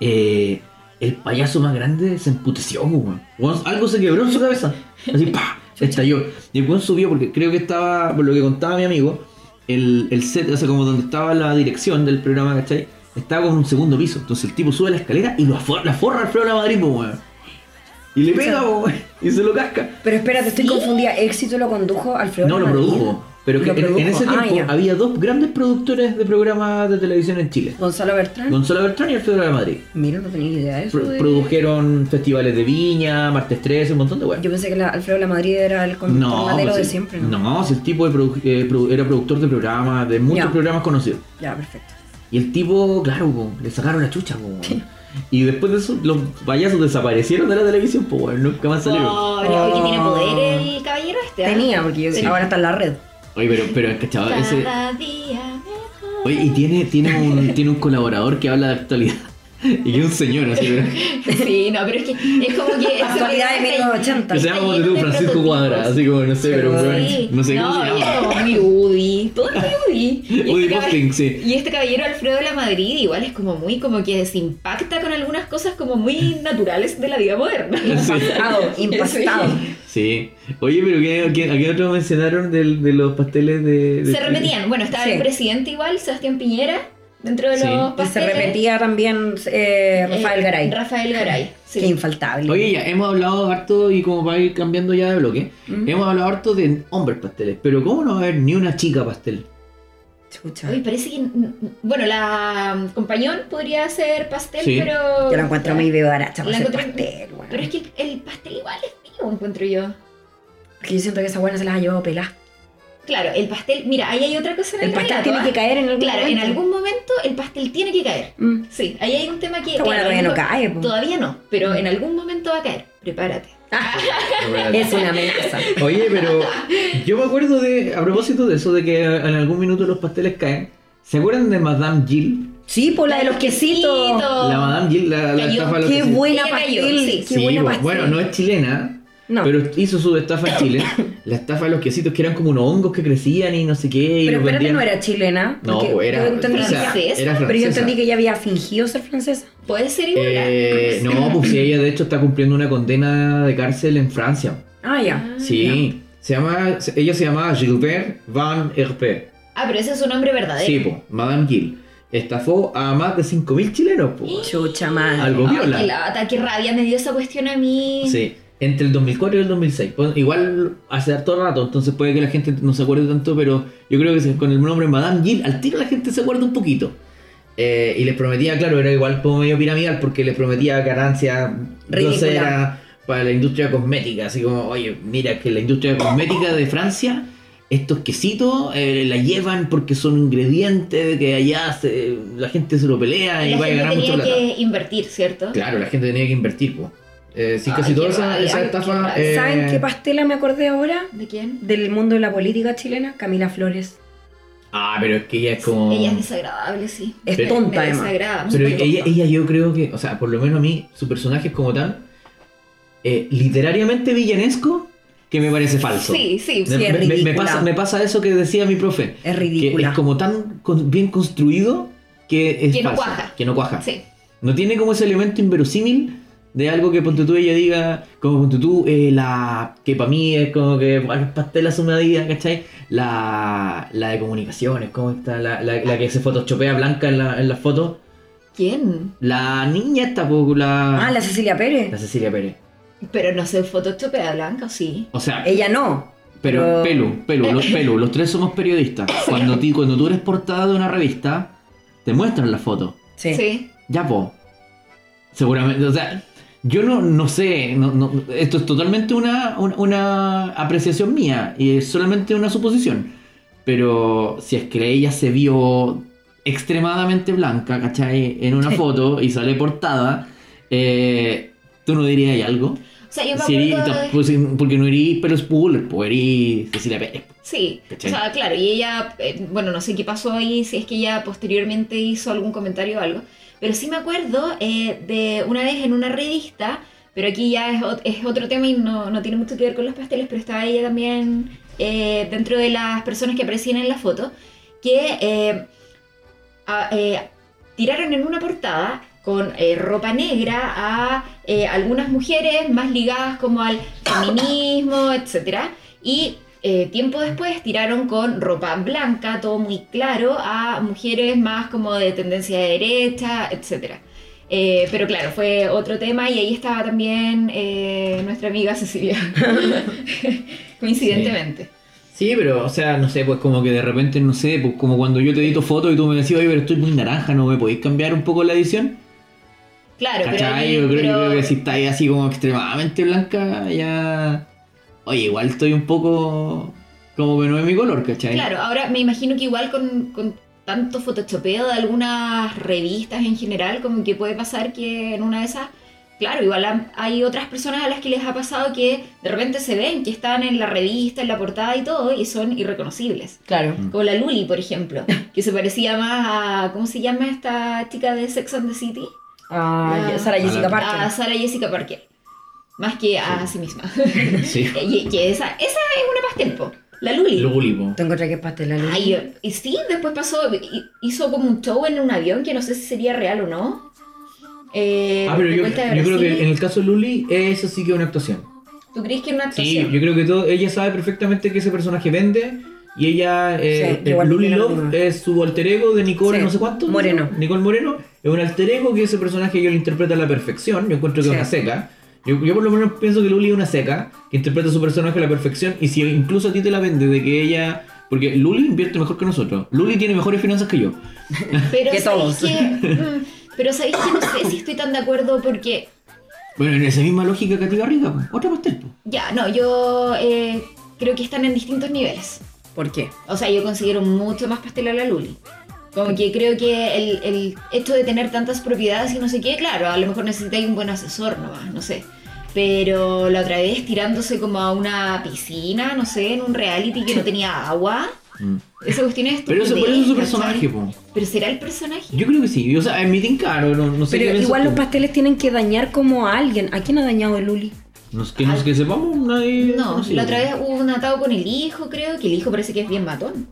Eh, el payaso más grande se emputeció, weón. Weón, Algo se quebró en su cabeza. Así, ¡pa! Estalló. Y el weón subió porque creo que estaba, por lo que contaba mi amigo, el, el set, o sea, como donde estaba la dirección del programa, ¿cachai? Estaba con un segundo piso. Entonces el tipo sube la escalera y lo afor- la forra de la Madrid, po, weón. Y le pega, po, weón. Y se lo casca. Pero espérate, estoy ¿Sí? confundida. ¿Éxito lo condujo Alfredo No, lo produjo. Pero que en, ese Ah, tiempo había dos grandes productores de programas de televisión en Chile. Gonzalo Bertrán. Gonzalo Bertrán y Alfredo de la Madrid. Mira, no tenía idea de eso. Pro- de- produjeron festivales de viña, martes 13, un montón de weas. Yo pensé que la- Alfredo La Madrid era el conductor No, pues de sí. siempre. ¿no? No, si el tipo de produ- eh, produ- era productor de programas, de muchos Ya. programas conocidos. Ya, perfecto. Y el tipo, claro, po, le sacaron la chucha, po. Y después de eso, los payasos desaparecieron de la televisión, pues bueno, nunca más salieron. Pobre, oye, tiene poder el caballero este. ¿ah? Tenía, porque yo- Sí. ahora está en la red. Oye, pero, pero cachado, ese. Cada día mejor. Oye, y tiene, tiene, un, tiene un colaborador que habla de actualidad. Y que es un señor, así, pero- Sí, no, pero es que es como que. Actualidad de 1980. que se llama como tú, Francisco Cuadra, así como, no sé, pero un weón, Sí. no sé cómo se es llama. como muy Woody. Todo es muy Woody. Y Woody este cab- Posting, sí. Y este caballero Alfredo de la Madrid igual es como muy como que se impacta con algunas cosas como muy naturales de la vida moderna. Sí. Impactado, impactado. Sí. Oye, pero ¿qué, qué, ¿a qué otros mencionaron del- de, los pasteles de, de Se repetían. Bueno, estaba Sí. el presidente igual, Sebastián Piñera, dentro de Sí. los Y se pasteles. repetía también eh, Rafael Eh, Garay. Rafael Garay, sí. Qué infaltable. Oye, ya, hemos hablado harto y como para ir cambiando ya de bloque, Mm. hemos hablado harto de hombres pasteles, pero ¿cómo no va a haber ni una chica pastel? Chucha. Uy, parece que. Bueno, la mm, compañón podría ser pastel, Sí. pero. Yo la encuentro muy bebaracha para encontré- pastel, weón. Pero es que el, el pastel igual es mío, encuentro yo. Porque yo siento que esa buena se las ha llevado peladas. Claro, el pastel. Mira, ahí hay otra cosa en el, El pastel relato, tiene ¿ah? que caer en algún Claro, momento. en algún momento el pastel tiene que caer. Mm. Sí, ahí hay un tema que. Claro, todavía no cae, po. Todavía no, pero en algún momento va a caer. Prepárate. Es una amenaza. Oye, pero yo me acuerdo de, a propósito de eso, de que en algún minuto los pasteles caen. ¿Se acuerdan de Madame Jill? Sí, por la de los quesitos. La Madame Gil, la, la estafa de los Qué quesitos. buena pastel. sí. Qué Sí, buena pastel. bueno, no es chilena, No. pero hizo su estafa en Chile. la estafa de los quesitos que eran como unos hongos que crecían y no sé qué. y Pero espérate, vendían- no era chilena. No, pues era, yo entendí, o sea, francesa. era Pero yo entendí que ella había fingido ser francesa. Puede ser igual. Eh, no, pues sí, ella de hecho está cumpliendo una condena de cárcel en Francia. Ah, ya. Sí, se llama, ella se llamaba Gilbert Van Herpé. Ah, pero ese es su nombre verdadero. Sí, pues, Madame Gil. Estafó a más de 5.000 chilenos, pues. Chucha madre. Algo Ay, viola. qué lata, qué rabia me dio esa cuestión a mí. Sí, entre el 2004 y el 2006. Pues, igual hace harto rato, entonces puede que la gente no se acuerde tanto, pero yo creo que con el nombre Madame Gil, al tiro la gente se acuerda un poquito. Eh, y les prometía, claro, era igual como medio piramidal, porque les prometía ganancias groseras para la industria cosmética. Así como, oye, mira que la industria cosmética de Francia, estos quesitos eh, la llevan porque son ingredientes que allá se- la gente se lo pelea y va a ganar mucho tenía plata. que invertir, ¿cierto? Claro, la gente tenía que invertir, pues. Eh, sí, Ay, casi toda esa, esa ay, qué estafa. eh, ¿Saben qué pastela me acordé ahora? ¿De quién? Del mundo de la política chilena, Camila Flores. Ah, pero es que ella es como. Ella es desagradable, sí. Es Pero- tonta, Me además. desagrada, Pero ella, ella yo creo que, o sea, por lo menos a mí, su personaje es como tan eh, literariamente villanesco que me parece falso. Sí, sí, Me, sí, es me- me- me ridícula. pasa, me pasa eso que decía mi profe. Es Que ridícula. es como tan con- bien construido que es Que no falso, cuaja. Que no cuaja. Sí. No tiene como ese elemento inverosímil de algo que ponte tú ella diga, como ponte tú, eh, la que para mí es como que pastel a su medida, ¿cachai? La, la de comunicaciones, ¿cómo está? La, la, la que se photoshopea blanca en la, en las fotos. ¿Quién? La niña esta, la, Ah, la Cecilia Pérez. la Cecilia Pérez. Pero no sé, Photoshopea Blanca, ¿o sí? O sea, Ella no. pero, Pelu, Pelu, los, Pelu, los tres somos periodistas. Cuando, ti- cuando tú eres portada de una revista, te muestran la foto. Sí. Ya, po. Seguramente, o sea, yo no, no sé, no- no- esto es totalmente una, una, una apreciación mía y es solamente una suposición. Pero si es que ella se vio extremadamente blanca, ¿cachai? En una foto y sale portada, eh, ¿tú no dirías algo? O sea, yo me erí- acuerdo de... pues, porque no eres Pelo Spuller, pues eres Cecilia Pérez. Sí, ¿Cachai? o sea, claro, y ella, eh, bueno, no sé qué pasó ahí, si es que ella posteriormente hizo algún comentario o algo, pero sí me acuerdo eh, de una vez en una revista, pero aquí ya es, ot- es otro tema y no, no tiene mucho que ver con los pasteles, pero estaba ella también eh, dentro de las personas que aparecían en la foto, que eh, tiraron en una portada con ropa negra a algunas mujeres más ligadas como al feminismo, etcétera Y eh, tiempo después tiraron con ropa blanca, todo muy claro, a mujeres más como de tendencia de derecha, etcétera Eh, pero claro, fue otro tema y ahí estaba también eh, nuestra amiga Cecilia, coincidentemente. Sí, pero, o sea, no sé, pues como que de repente, no sé, pues como cuando yo te edito fotos y tú me decís, oye, pero estoy muy naranja, ¿no me podéis cambiar un poco la edición? Claro, pero, ¿Cachai? ahí- Yo, creo, yo pero- creo que si estáis así como extremadamente blanca, ya... Oye, igual estoy un poco como que no es mi color, ¿cachai? Claro, ahora me imagino que igual con, con tanto photoshopeo de algunas revistas en general, como que puede pasar que en una de esas, claro, igual ha- hay otras personas a las que les ha pasado que de repente se ven que están en la revista, en la portada y todo, y son irreconocibles. Claro. Como la Luli, por ejemplo, que se parecía más a, ¿cómo se llama esta chica de Sex and the City? Ah, Ah, Sara a Jessica la- A Parker. Sarah Jessica Parker. Más que a sí misma. Sí. y que esa, esa es una pastel, po, la Luli. Luli, po. Te encontré que es pastel la luz. Ay, y sí, después pasó, hi- hizo como un show en un avión que no sé si sería real o no. Eh, Ah, pero yo, yo creo que en el caso de Luli, eso sí que es una actuación. ¿Tú crees que es una Sí, actuación? yo creo que todo, ella sabe perfectamente que ese personaje vende y ella, eh, Sí, eh, Luli Love es su alter ego de Nicole Sí, no sé cuánto. Moreno. Nicole Moreno es un alter ego que ese personaje yo lo interpreta a la perfección, yo encuentro que Sí. es una seca. Yo, yo por lo menos pienso que Luli es una seca, que interpreta a su personaje a la perfección y si incluso a ti te la vende de que ella... Porque Luli invierte mejor que nosotros. Luli tiene mejores finanzas que yo. Pero que ¿sabéis todos. que, mm, pero sabéis que no sé si estoy tan de acuerdo porque Bueno, en esa misma lógica que a ti Garriga, po. otra pastel. ya, no, yo eh, creo que están en distintos niveles. ¿Por qué? O sea, yo considero mucho más pastel a la Luli. Como que creo que el, el hecho de tener tantas propiedades y no sé qué, claro, a lo mejor necesitáis un buen asesor nomás, no sé. Pero la otra vez tirándose como a una piscina, no sé, en un reality que no tenía agua. Mm. Esa cuestión es Pero eso, por eso es su personaje, po. ¿Pero será el personaje? Yo creo que sí. O sea, en mi claro, no, no sé qué Pero igual tú. los pasteles tienen que dañar como a alguien. ¿A quién ha dañado el Luli? No es que, no es que sepamos, nadie. No, conocido. la otra vez hubo un atado con el hijo, creo, que el hijo parece que es bien matón.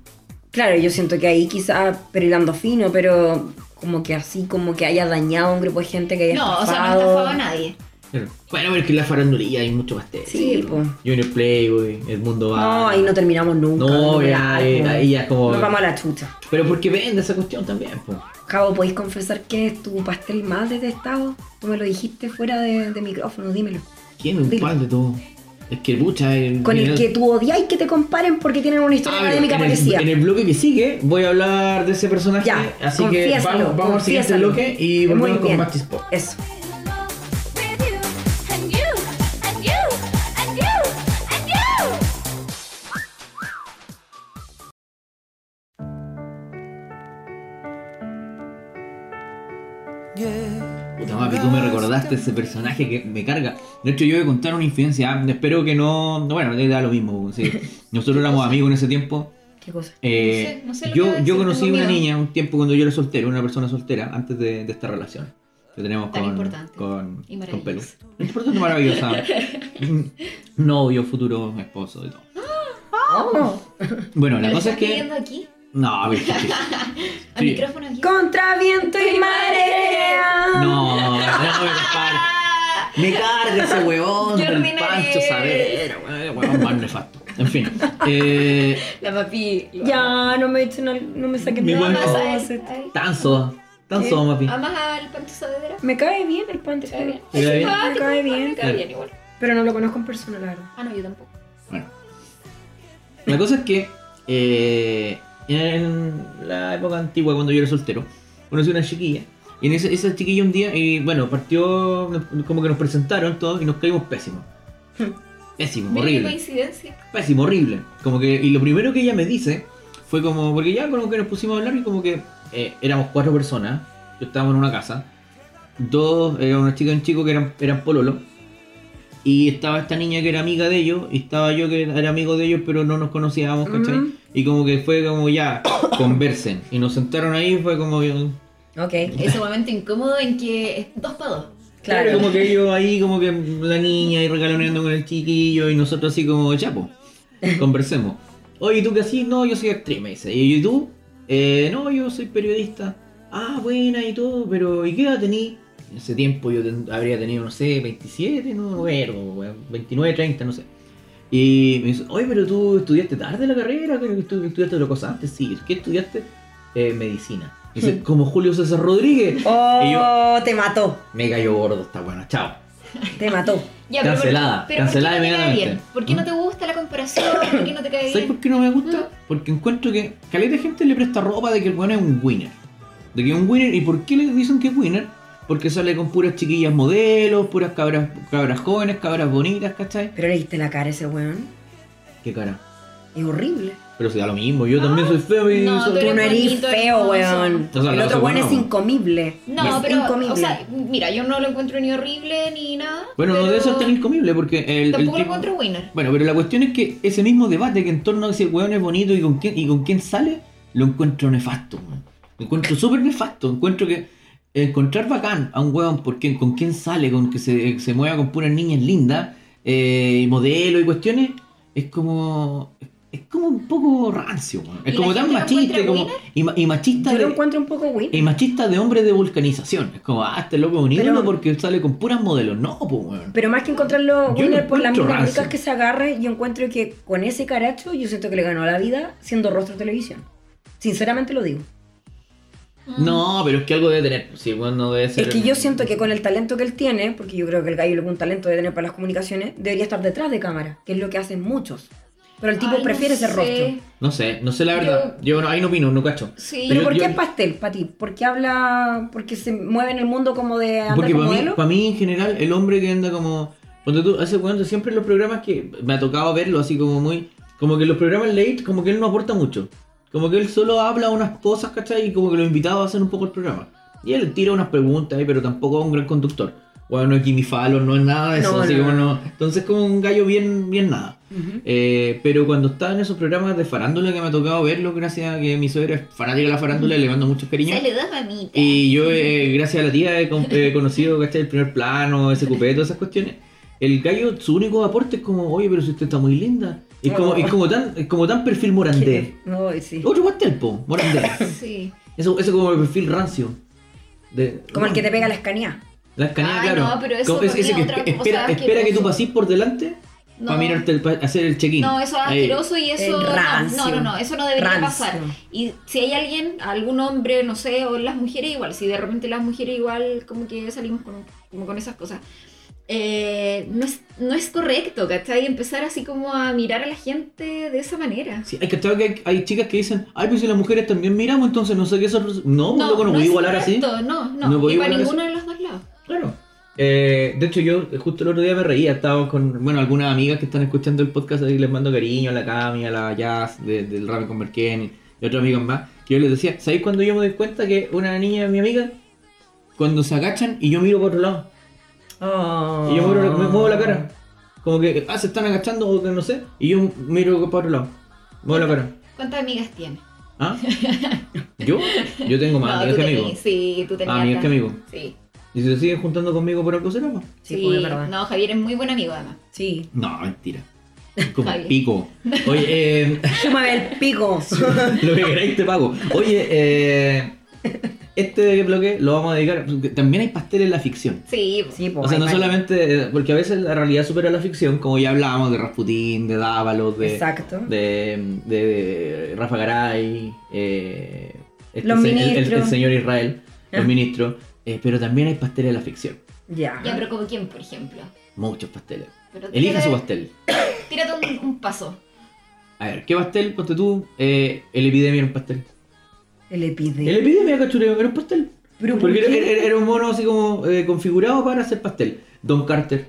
Claro, yo siento que ahí quizá perilando fino, pero como que así, como que haya dañado a un grupo de gente que haya No, o sea, no estafado. estafaba a nadie. Claro. Bueno, pero es que en la farandulilla hay mucho pastel. Sí, pues. Junior Playboy, Edmundo No, Bar. ahí no terminamos nunca. No, ya, ya, ahí- ahí ya es como- Nos vamos a la chucha. Pero porque vende esa cuestión también, pues. Cabo, ¿podéis confesar que es tu pastel más detestado? Tú me lo dijiste fuera de, de micrófono, dímelo. ¿Quién? Un Dilo. pan de todo. Es que pucha. El, Con el que tú odias y que te comparen porque tienen una historia Ah, académica en el, parecida. en el bloque que sigue voy a hablar de ese personaje. Ya, así que vamos, vamos al siguiente bloque y volvemos con más Chispo. Eso. Puta mapi, tú me recordaste ese personaje que me carga. De hecho, yo voy a contar una infidencia. Espero que no. Bueno, le da lo mismo. sí. Nosotros éramos amigos en ese tiempo. ¿Qué cosa? Eh, No sé, no sé yo, yo conocí una miedo. niña un tiempo cuando yo era soltero, una persona soltera, antes de, de esta relación que tenemos Tan con, importante con, y con Pelu. Importante maravillosa. Novio, futuro esposo y todo. Oh. Bueno, ¿Me la cosa es que. aquí? No, a ver, sí. ¿Al Sí. micrófono aquí? Contra viento y marea. No, no, déjame contar. Me carga ese huevón Qué del Pancho weón, huevón más nefasto. En fin. Eh, La papi. lo- Ya, no me echen al- no me saquen Mi de buen- la Amas a él, closet. a él. tan soda. Tan soda, papi. ¿Amas al Pancho Saavedra? Me cae bien el pan. ¿Te cae bien? ¿Te cae bien? Me cae bien. Me cae bien igual. Pero no lo conozco en persona, la verdad. Ah, no, yo tampoco. Bueno. La cosa es que eh, en la época antigua, cuando yo era soltero, conocí una chiquilla. Y en esa, esa chiquilla un día, y bueno, partió, como que nos presentaron todos y nos caímos pésimos. Pésimo, horrible. coincidencia. Pésimo, horrible. Como que, y lo primero que ella me dice fue como, porque ya como que nos pusimos a hablar y como que eh, éramos cuatro personas, yo estábamos en una casa, dos, era una chica y un chico que eran, eran pololo, y estaba esta niña que era amiga de ellos, y estaba yo que era amigo de ellos, pero no nos conocíamos, ¿cachai? Y como que fue como ya, conversen, y nos sentaron ahí, fue como... Ok. Ese momento incómodo en que es dos para dos. Claro, como que ellos ahí, como que la niña ahí regaloneando con el chiquillo y nosotros así como, chapo, conversemos. Oye, ¿tú qué así? No, yo soy actriz, me dice. ¿Y tú? "Eh, no, yo soy periodista. Ah, buena y todo, pero ¿y qué edad tení? En ese tiempo yo ten- habría tenido, no sé, 27, no weón, 29, 30, no sé. Y me dice, oye, pero tú estudiaste tarde la carrera, creo que tú estudiaste otra cosa antes. Sí, ¿qué estudiaste? "Eh, medicina. Y dice, como Julio César Rodríguez. Oh, Y yo, te mató. me cayó gordo, está bueno, chao. Te mató. Ya, Cancelada, ¿por pero cancelada ¿por qué no te cae inmediatamente. bien? ¿Por qué no te gusta la comparación? ¿Por qué no te cae ¿Sabes bien? por qué no me gusta? Mm. Porque encuentro que caleta gente le presta ropa de que el bueno es un winner. De que es un winner. ¿Y por qué le dicen que es winner? Porque sale con puras chiquillas modelos, puras cabras, cabras jóvenes, cabras bonitas, ¿cachai? Pero le diste la cara a ese weón. Qué cara. Es horrible. Pero si da lo mismo, yo también soy feo y no, soy- tú Tú no eres bonito, feo, hermoso. weón. O sea, el otro weón es incomible. No, es pero, incomible. o sea, mira, yo no lo encuentro ni horrible ni nada. Bueno, no pero debe ser tan incomible porque el, el Tampoco lo encuentro winner. Bueno, pero la cuestión es que ese mismo debate que en torno a si el weón es bonito y con quién, y con quién sale, lo encuentro nefasto, weón. Lo encuentro súper nefasto. Encuentro que encontrar bacán a un weón por quien, con quién sale, con que se, se mueva con puras niñas lindas, eh, y modelos y cuestiones, es como. Es como un poco rancio, weón. Es ¿Y como tan machista como, y, ma- y machista Yo lo de, encuentro un poco win. y machista de hombre de vulcanización. Es como, ah, este loco es un ídolo porque sale con puras modelos. No, pues weón. Pero más que encontrarlo winner por las ricas que se agarre, yo encuentro que con ese caracho yo siento que le ganó la vida siendo rostro de televisión. Sinceramente lo digo. No, pero es que algo debe tener. Si el weón no debe ser. Es que yo siento que con el talento que él tiene, porque yo creo que el gallo un talento de tener para las comunicaciones, debería estar detrás de cámara, que es lo que hacen muchos. Pero el tipo Ay, no prefiere ese sé. rostro. No sé, no sé la verdad. Yo, no, ahí no opino, no cacho. Sí. Pero Yo- ¿por qué yo- es pastel para ti? ¿Porque habla, porque se mueve en el mundo como de andar Porque como para mí, para mí, en general, el hombre que anda como. Cuando tú hace cuando siempre en los programas que me ha tocado verlo así como muy. Como que los programas late, como que él no aporta mucho. Como que él solo habla unas cosas, ¿cachai? Y como que los invitados hacen un poco el programa. Y él tira unas preguntas ahí, pero tampoco es un gran conductor. bueno, no es Jimmy Fallon, no es nada de eso, No, así no, como no. Entonces como un gallo bien, bien nada. Eh, pero cuando estaba en esos programas de farándula que me ha tocado verlo, gracias a que mi suegra es fanática de la farándula y le mando muchos cariños. Saludos, mamita. Y yo, eh, gracias a la tía, he conocido ¿cachai? el primer plano, ese cupé, todas esas cuestiones. El gallo, su único aporte es como, oye, pero si usted está muy linda. Es como, Oh. es como, tan, es como tan perfil morandé. No, sí. Otro pastel, po, morandé. Sí. Eso, eso como el perfil rancio. De, Como el que te pega la escanía. La escanea, Ay, claro. no, pero eso Como ese- que otra cosa espera, espera que tú pases por delante No. para mirarte, el, para hacer el check-in. No, eso es asqueroso y eso. No, rancio. No, no, no, eso no debería Rancio. pasar. Y si hay alguien, algún hombre, no sé, o las mujeres igual, si de repente las mujeres igual como que salimos con, como con esas cosas. Eh, no, es, no es correcto, ¿cachai? Empezar así como a mirar a la gente de esa manera. Sí, hay que que hay, hay chicas que dicen, ay, pues si las mujeres también miramos, entonces no sé qué eso. No, pues loco, no, voy a igualar así. correcto, No, no, No a y para ninguno de los dos lados. Claro. Eh, de hecho, yo justo el otro día me reía, estaba con, bueno, algunas amigas que están escuchando el podcast y les mando cariño a la Cami, a la Jazz, de- del Rami con Merken y otros amigos más, que yo les decía, ¿sabéis cuando yo me doy cuenta que una niña mi amiga? Cuando se agachan y yo miro por otro lado. Oh. Y yo muevo, me muevo la cara. Como que, ah, se están agachando o que no sé. Y yo miro para otro lado. Muevo la cara. ¿Cuántas amigas tienes? ¿Ah? ¿Yo? Yo tengo más No, amigas que amigos. Sí, tú tenías. Ah, amigas que amigos. Sí. ¿Y si se siguen juntando conmigo por algo será? Sí, Sí, pues, verdad. no, Javier es muy buen amigo además. Sí. No, mentira. Como Javi. pico. Oye, eh, Chúmame el pico. lo que queráis te pago. Oye, eh, este bloque lo vamos a dedicar. porque También hay pastel en la ficción. Sí, Sí, pues, O sea, no varios. solamente. eh, Porque a veces la realidad supera la ficción, como ya hablábamos de Rasputín, de Dávalos, de. Exacto. de, de, de Rafa Garay, eh, este Los se- el- el, el ministros. señor Israel, los Ah. ministros, eh, pero también hay pasteles de la ficción. Ya. Ya, pero como quién, por ejemplo. Muchos pasteles. Pero Elija tírate- su pastel. Tírate un, un paso. A ver, ¿qué pastel? Ponte tú, eh, el epidemia era un pastel. El epidemia. El epidemia, cachureo, era un pastel. ¿Pero por Porque era, qué? era- era un mono así como eh, configurado para hacer pastel. Don Carter.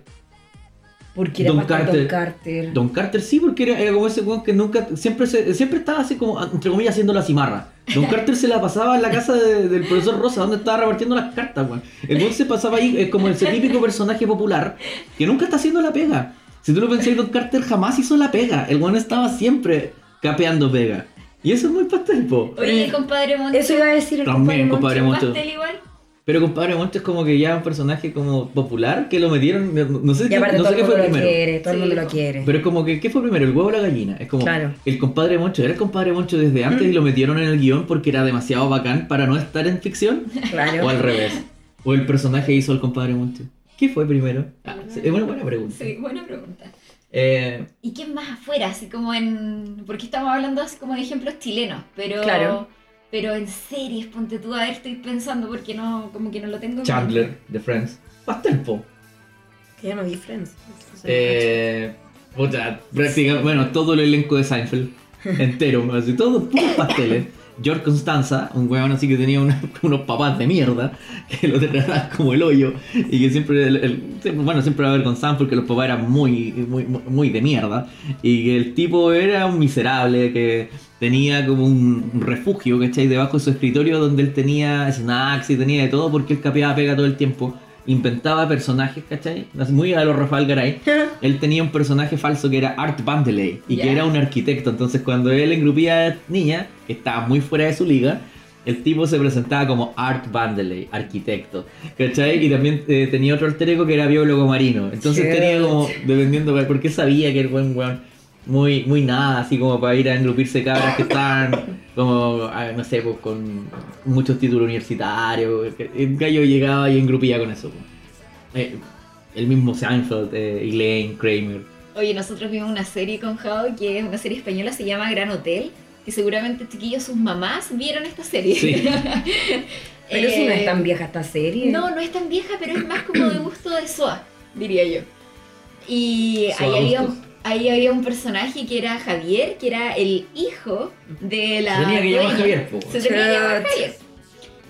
Porque era Don Carter. Don Carter. Don Carter sí, porque era, era como ese weón que nunca, siempre se, siempre estaba así como, entre comillas, haciendo la cimarra. Don Carter se la pasaba en la casa de- del profesor Rosa, donde estaba repartiendo las cartas, weón. El weón se pasaba ahí, es como ese típico personaje popular que nunca está haciendo la pega. Si tú lo pensás, Don Carter jamás hizo la pega. El weón estaba siempre capeando pega. Y eso es muy pastel, po. Oye, el compadre Moncho. Eso iba a decir el También, compadre ¿un Moncho. pastel igual? Pero compadre Moncho es como que ya un personaje como popular que lo metieron, no- sé, Y qué- aparte no todo sé el qué fue mundo lo primero. quiere, todo el mundo lo quiere. Pero es como que, ¿qué fue primero, el huevo o la gallina? Es como, Claro. el compadre Moncho era el compadre Moncho desde antes y lo metieron en el guion porque era demasiado bacán para no estar en ficción. Claro. O al revés. O el personaje hizo el compadre Moncho. ¿Qué fue primero? Ah, es una buena pregunta. Sí, buena pregunta. Eh, ¿Y quién más afuera? Así como en. Porque estamos hablando así como de ejemplos chilenos, pero. Claro. Pero en series, ponte tú, a ver, estoy pensando porque no, como que no lo tengo. en Chandler, de Friends. Pastel, po. Que ya no vi Friends. Eh, puta, práctica- bueno, todo el elenco de Seinfeld. Entero, así, todos puros pasteles. George Constanza, un weón así que tenía unos papás de mierda, que lo trataban como el hoyo, y que siempre, el- el- bueno, siempre lo avergonzaban porque los papás eran muy, muy, muy- muy de mierda, y que el tipo era un miserable, que tenía como un refugio, ¿cachai? Debajo de su escritorio donde él tenía snacks y tenía de todo porque él capeaba pega todo el tiempo. Inventaba personajes, ¿cachai? Muy a los Rafael Garay. Él tenía un personaje falso que era Art Vandelay y que era un arquitecto. Entonces, cuando él engrupía a niñas, que estaba muy fuera de su liga, el tipo se presentaba como Art Vandelay, arquitecto. ¿Cachai? Y también eh, tenía otro alter ego que era biólogo marino. Entonces Shit. tenía como, dependiendo, porque sabía que el buen weón muy, muy nada, así como para ir a engrupirse cabras que estaban como, no sé, pues con muchos títulos universitarios. que El gallo llegaba y engrupía con eso. pues. Eh, el mismo Seinfeld, eh, Elaine, Kramer. Oye, nosotros vimos una serie con Jao, que es una serie española, se llama Gran Hotel, que seguramente chiquillos, sus mamás vieron esta serie. Sí. Pero si no Eh, es tan vieja esta serie. No, no es tan vieja, pero es más como de gusto de Soa, diría yo. Y Soa ahí había, un, ahí había un personaje que era Javier, que era el hijo de la Se tenía que llamar. Javier, po. Se tenía que llamar. Javier.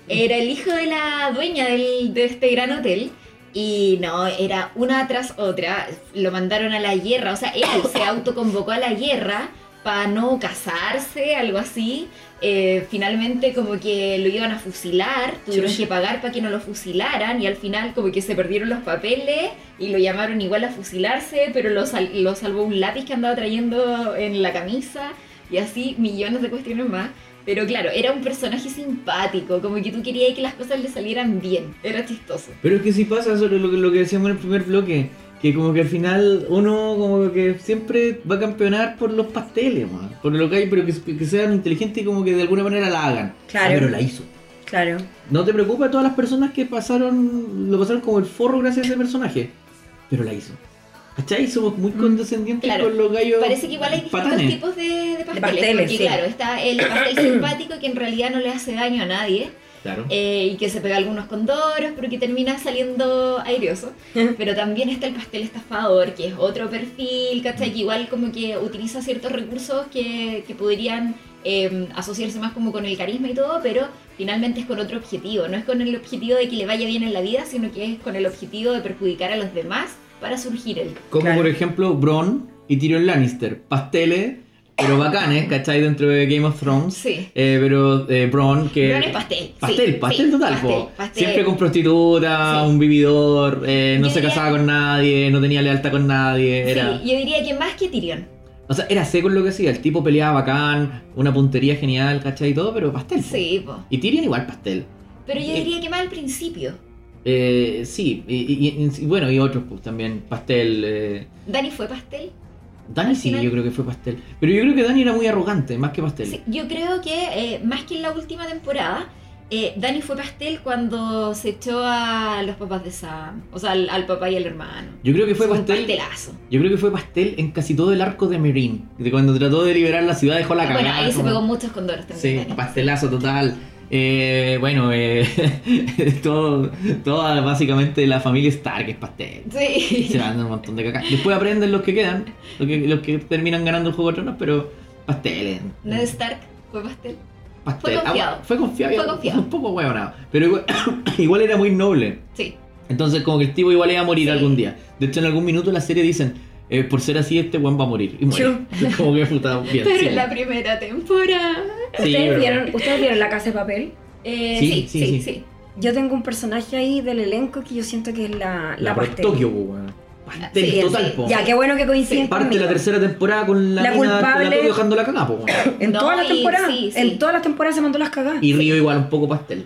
Era el hijo de la dueña del- de este gran hotel. Y no, era una tras otra. Lo mandaron a la guerra. O sea, él se autoconvocó a la guerra para no casarse, algo así. Eh, finalmente como que lo iban a fusilar, tuvieron que pagar para que no lo fusilaran y al final como que se perdieron los papeles y lo llamaron igual a fusilarse, pero lo, sal- lo salvó un lápiz que andaba trayendo en la camisa y así millones de cuestiones más. Pero claro, era un personaje simpático, como que tú querías que las cosas le salieran bien, era chistoso. Pero es que sí pasa sobre lo que, lo que decíamos en el primer bloque, que como que al final uno como que siempre va a campeonar por los pasteles, man, por lo que hay, pero que, que sean inteligentes y como que de alguna manera la hagan. Claro. Ah, pero la hizo. Claro. No te preocupa todas las personas que pasaron, lo pasaron como el forro gracias a ese personaje, pero la hizo. ¿Cachai? Somos muy condescendientes Claro. con los gallos. Parece que igual hay distintos patanes. tipos de, de pasteles, pasteles, porque sí. claro, está el pastel simpático que en realidad no le hace daño a nadie. Claro. eh, y que se pega algunos condoros, pero que termina saliendo aireoso. Pero también está el pastel estafador, que es otro perfil, ¿cachai? Que igual como que utiliza ciertos recursos que, que podrían eh, asociarse más como con el carisma y todo, pero finalmente es con otro objetivo. No es con el objetivo de que le vaya bien en la vida, sino que es con el objetivo de perjudicar a los demás para surgir él. Como Claro. por ejemplo Bron y Tyrion Lannister. Pasteles, pero bacanes, ¿cachai? Dentro de Game of Thrones. Sí. Eh, pero eh, Bron que... Bron es pastel, sí, Pastel, pastel sí, total, pastel, po. pastel. Siempre con prostituta, un vividor, eh, no Yo se diría- casaba con nadie, no tenía lealtad con nadie. Era... Sí, yo diría que más que Tyrion. O sea, era seco en lo que hacía. El tipo peleaba bacán, una puntería genial, ¿cachai? Y todo, pero pastel. po. Sí, po. Y Tyrion igual pastel. Pero yo Eh, diría que más al principio. Eh, sí, y, y- y- y bueno, y otros pues también, pastel. Eh. Dani fue pastel. Dani sí, final- yo creo que fue pastel. Pero yo creo que Dani era muy arrogante, más que pastel. Sí, yo creo que eh, más que en la última temporada, eh, Dani fue pastel cuando se echó a los papás de Sam. O sea, al, al papá y al hermano. Yo creo que fue pastel. pastelazo. Yo creo que fue pastel en casi todo el arco de Meereen. De cuando trató de liberar la ciudad dejó la bueno, cagada. ahí se pegó muchos condoros también. Sí, Dani. pastelazo total. Eh, bueno, eh, todo, toda básicamente la familia Stark es pastel. Sí. Se mandan un montón de caca. Después aprenden los que quedan, los que, los que terminan ganando el juego de tronos, pero pasteles. Ned Stark fue pastel. Pastel. Fue confiado. Ah, fue confiado. Fue confiado. Un poco huevonado. Pero igual, igual era muy noble. Sí. Entonces, como que el tipo igual iba a morir Sí. algún día. De hecho, en algún minuto en la serie dicen: eh, por ser así, este buen va a morir. Y muere. como que puta, bien. Pero sí. en la primera temporada. Sí, ¿Ustedes, pero- vieron, ¿Ustedes vieron La Casa de Papel? Eh, Sí, sí, sí, sí, sí. sí, Yo tengo un personaje ahí del elenco que yo siento que es la, La, la, pastel. Tokyo, po, weón. Pastel Sí, total, sí. po. Ya, qué bueno que coinciden Parte conmigo. la tercera temporada con la, La mina de culpable- la dejando la cagada, po, weón. En No, todas las temporadas. sí, sí. En todas las temporadas se mandó las cagadas. Y Río igual un poco pastel.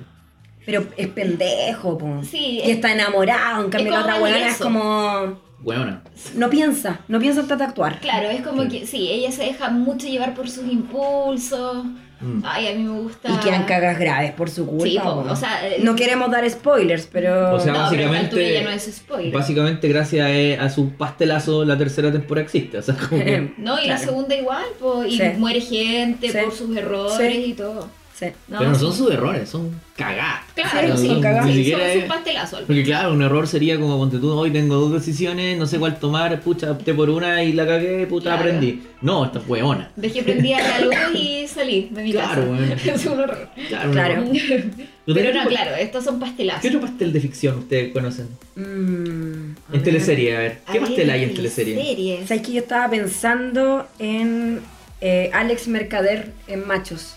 Pero es pendejo, po. Sí, Y está enamorado. En cambio, la otra weona es como. Weona. No piensa. No piensa de actuar. Claro, es como Sí. que sí, ella se deja mucho llevar por sus impulsos. Mm. Ay, a mí me gusta. Y quedan cagas graves por su culpa. Sí, po, o sea, eh, no queremos dar spoilers, pero. O sea, no, a básicamente- altura ya no es spoiler. Básicamente, gracias eh, a, a su pastelazo, la tercera temporada existe. O sea, como que- No, y la segunda igual, po, y Sí. muere gente Sí. por sus errores Sí. y todo. Sí. No, Pero no son sus errores, son cagadas. Claro, Sí, son cagadas. Ni siquiera son es- sus pastelazos. Porque claro, un error sería como ponte tú, hoy tengo dos decisiones, no sé cuál tomar, pucha, opté por una y la cagué, puta, Claro. aprendí. No, esta hueona. Dejé prendida la luz y salí de mi Claro, casa. bueno. Es un horror. Claro. un Claro. error. Pero no, ¿Qué- claro, estos son pastelazos. ¿Qué otro pastel de ficción ustedes conocen? Mm, En ver. teleserie, a ver. A ¿Qué ver, pastel hay en teleserie? teleseries. ¿Sabes que yo estaba pensando en eh, Alex Mercader en Machos?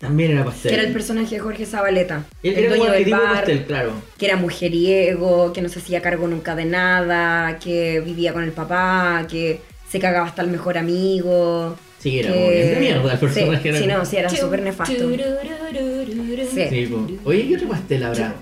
También era pastel. Que era el personaje de Jorge Zabaleta. Él el era dueño del bar. pastel, claro. que era mujeriego, que no se hacía cargo nunca de nada, que vivía con el papá, que se cagaba hasta el mejor amigo. Sí, era que- de mierda el personaje. Sí, era sí, no, sí, era súper nefasto. Sí. Oye, ¿qué otro pastel habrá?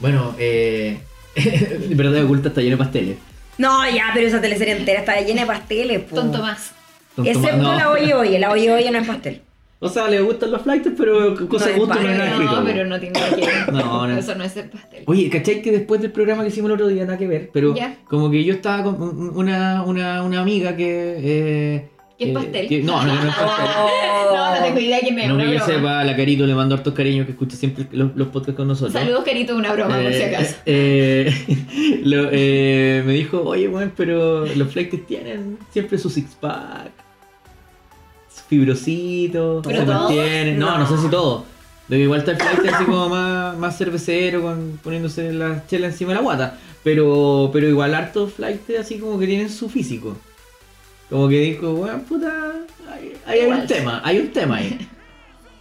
Bueno, eh. Verdad oculta está lleno de pasteles. No, ya, pero esa teleserie entera estaba llena de pasteles. po. Tonto más. Tonto Excepto no. la oye oye, la oye oye no es pastel. O sea, le gustan los flights, pero cosa No de es gusto no es escrito. No, pero no tiene nada que ver. No, no. Eso no es el pastel. Oye, ¿cachai que después del programa que hicimos el otro día, nada que ver? Pero Ya. como que yo estaba con un- una, una, una amiga que... Eh, ¿Que es eh, pastel? que- no, no, no es pastel. No, no tengo idea quién es. No, que broma. sepa, la Carito le mando hartos cariños que escucha siempre los, los podcasts con nosotros. Saludos, Carito, una broma, por si Eh, acaso. eh, lo- eh, me dijo, oye, weón, pero los flights tienen siempre su six pack, su fibrosito. No, no, No. sé si todo. De que igual está el flight así como más, más cervecero, con, poniéndose la chela encima de la guata. Pero, pero igual hartos flights así como que tienen su físico. Como que dijo, weón, puta, hay, hay un tema, hay un tema ahí.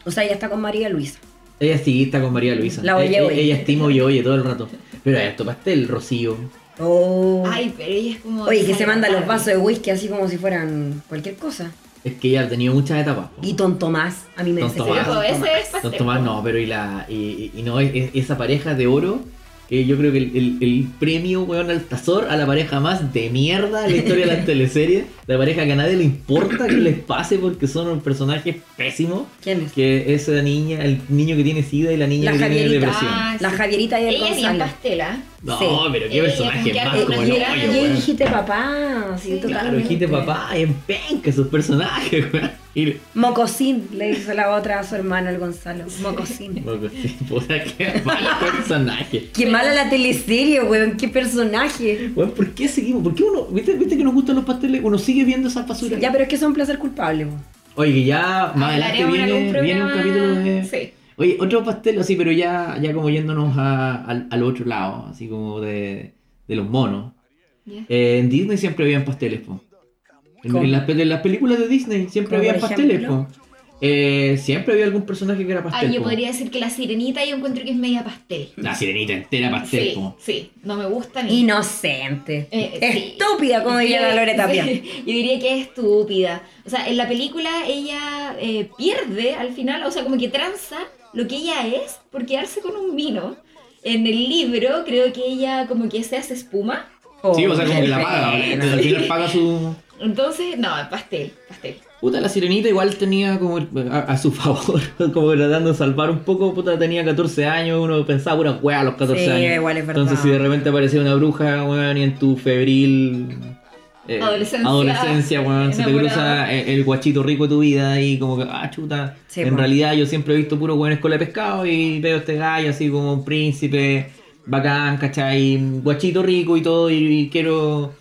O sea, ella está con María Luisa. Ella sí está con María Luisa. La oye, ella, oye. ella estima y oye todo el rato. Pero esto pastel, Rocío. Oh. Ay, pero ella es como. Oye, que se manda los desagradable. vasos de whisky así como si fueran cualquier cosa. Es que ella ha tenido muchas etapas. po. Y Don Tomás, a mí me Don Tomás. Pero Don ese es. Don Tomás no, pero y la. Y, no, es- es- esa pareja de oro. Que yo creo que el, el- el premio, weón, al Tazor a la pareja más de mierda de la historia de las teleseries. La pareja que a nadie le importa que les pase porque son un personaje pésimo. ¿Quién es? Que esa niña, el niño que tiene sida y la niña La que tiene Javierita. depresión. Ah, La sí. Javierita y el Ella es bien Gonzalo. pastela. No, Sí. pero qué personaje como que más como el hoyo, Yo weón. dijiste papá, sí, Sí, totalmente. Claro, dijiste papá y en penca sus personajes, weón. Y- Mocosín, le dice la otra a su hermano, el Gonzalo. Mocosín. Loco, sí, puta, qué mal personaje. Qué mala la teleserie, weón, qué personaje. Weón, ¿por qué seguimos? ¿Por qué uno, viste, viste que nos gustan los pasteles? Uno sigue viendo esas basuras. Ya, pero es que son placer culpable, weón. Oye, que ya más adelante Hablaremos en viene, viene un capítulo de. Sí. Oye, otro pastel así, pero ya, ya como yéndonos a- al, al otro lado, así como de, de los monos. Ya. Eh, en Disney siempre habían pasteles, po. En, las, en las películas de Disney siempre ¿Como habían por pasteles, ejemplo? po. Eh, siempre había algún personaje que era pastel. Ay, yo po. podría decir que la sirenita yo encuentro que es media pastel. La sirenita entera pastel, Sí, po. sí, no me gusta ni. Inocente. Eh, sí. Estúpida, como diría la Lore Tapia. sí, yo diría que es estúpida. O sea, en la película ella eh, pierde al final, o sea, como que tranza lo que ella es por quedarse con un vino. En el libro creo que ella como que se hace espuma. Sí, o sea, como que la paga. Al final paga su. Entonces, no, pastel, pastel. Puta, la sirenita igual tenía como a, a su favor, como tratando de salvar un poco, puta, tenía 14 años, uno pensaba pura weá a los 14 Sí, años. igual es verdad. Entonces si de repente aparecía una bruja, weón, y en tu febril eh, Adolescencia. adolescencia, weón, se te cruza el, el guachito rico de tu vida y como que, ah, chuta, Sí, en realidad yo siempre he visto puro weón escuela de pescado y veo este gallo así como un príncipe, bacán, ¿cachai? Guachito rico y todo y, y quiero,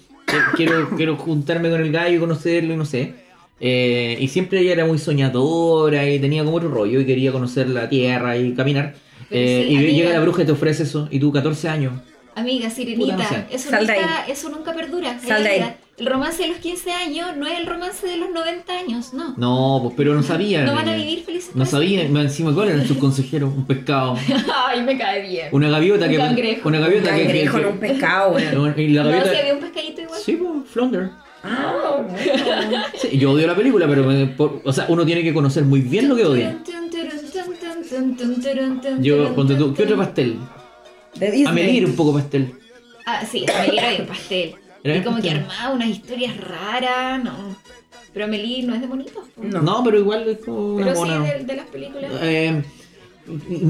quiero, quiero juntarme con el gallo y conocerlo y no sé. Eh, y siempre ella era muy soñadora y tenía como otro rollo y quería conocer la tierra y caminar. Eh, sí, y amiga. llega la bruja y te ofrece eso y tú 14 años. Amiga, sirenita, Puta, no sé. eso, nunca, eso nunca perdura. Sal de ahí. El romance de los 15 años no es el romance de los 90 años, no. No, pues pero no sabía. No van a vivir felices. No para sabía, siempre. más encima cuál eran sus consejeros, un pescado, Ay, me cae bien. una gaviota Un que cangrejo. una Un gaviota que, que- cangrejo que- un pescado, weón. y la No, gaviota si había un pescadito igual. Sí, pues, Flounder. Ah, bueno. Sí, yo odio la película, pero me- por- o sea, uno tiene que conocer muy bien lo que odia. Yo, ponte tú, ¿qué otro pastel? Era un poco pastel. Ah, sí, Amelie era bien pastel. Era y como que armaba unas historias raras, no. Pero Amelie no es de bonitos. po. No. No, pero igual es como una Pero sí de, de las películas. Eh,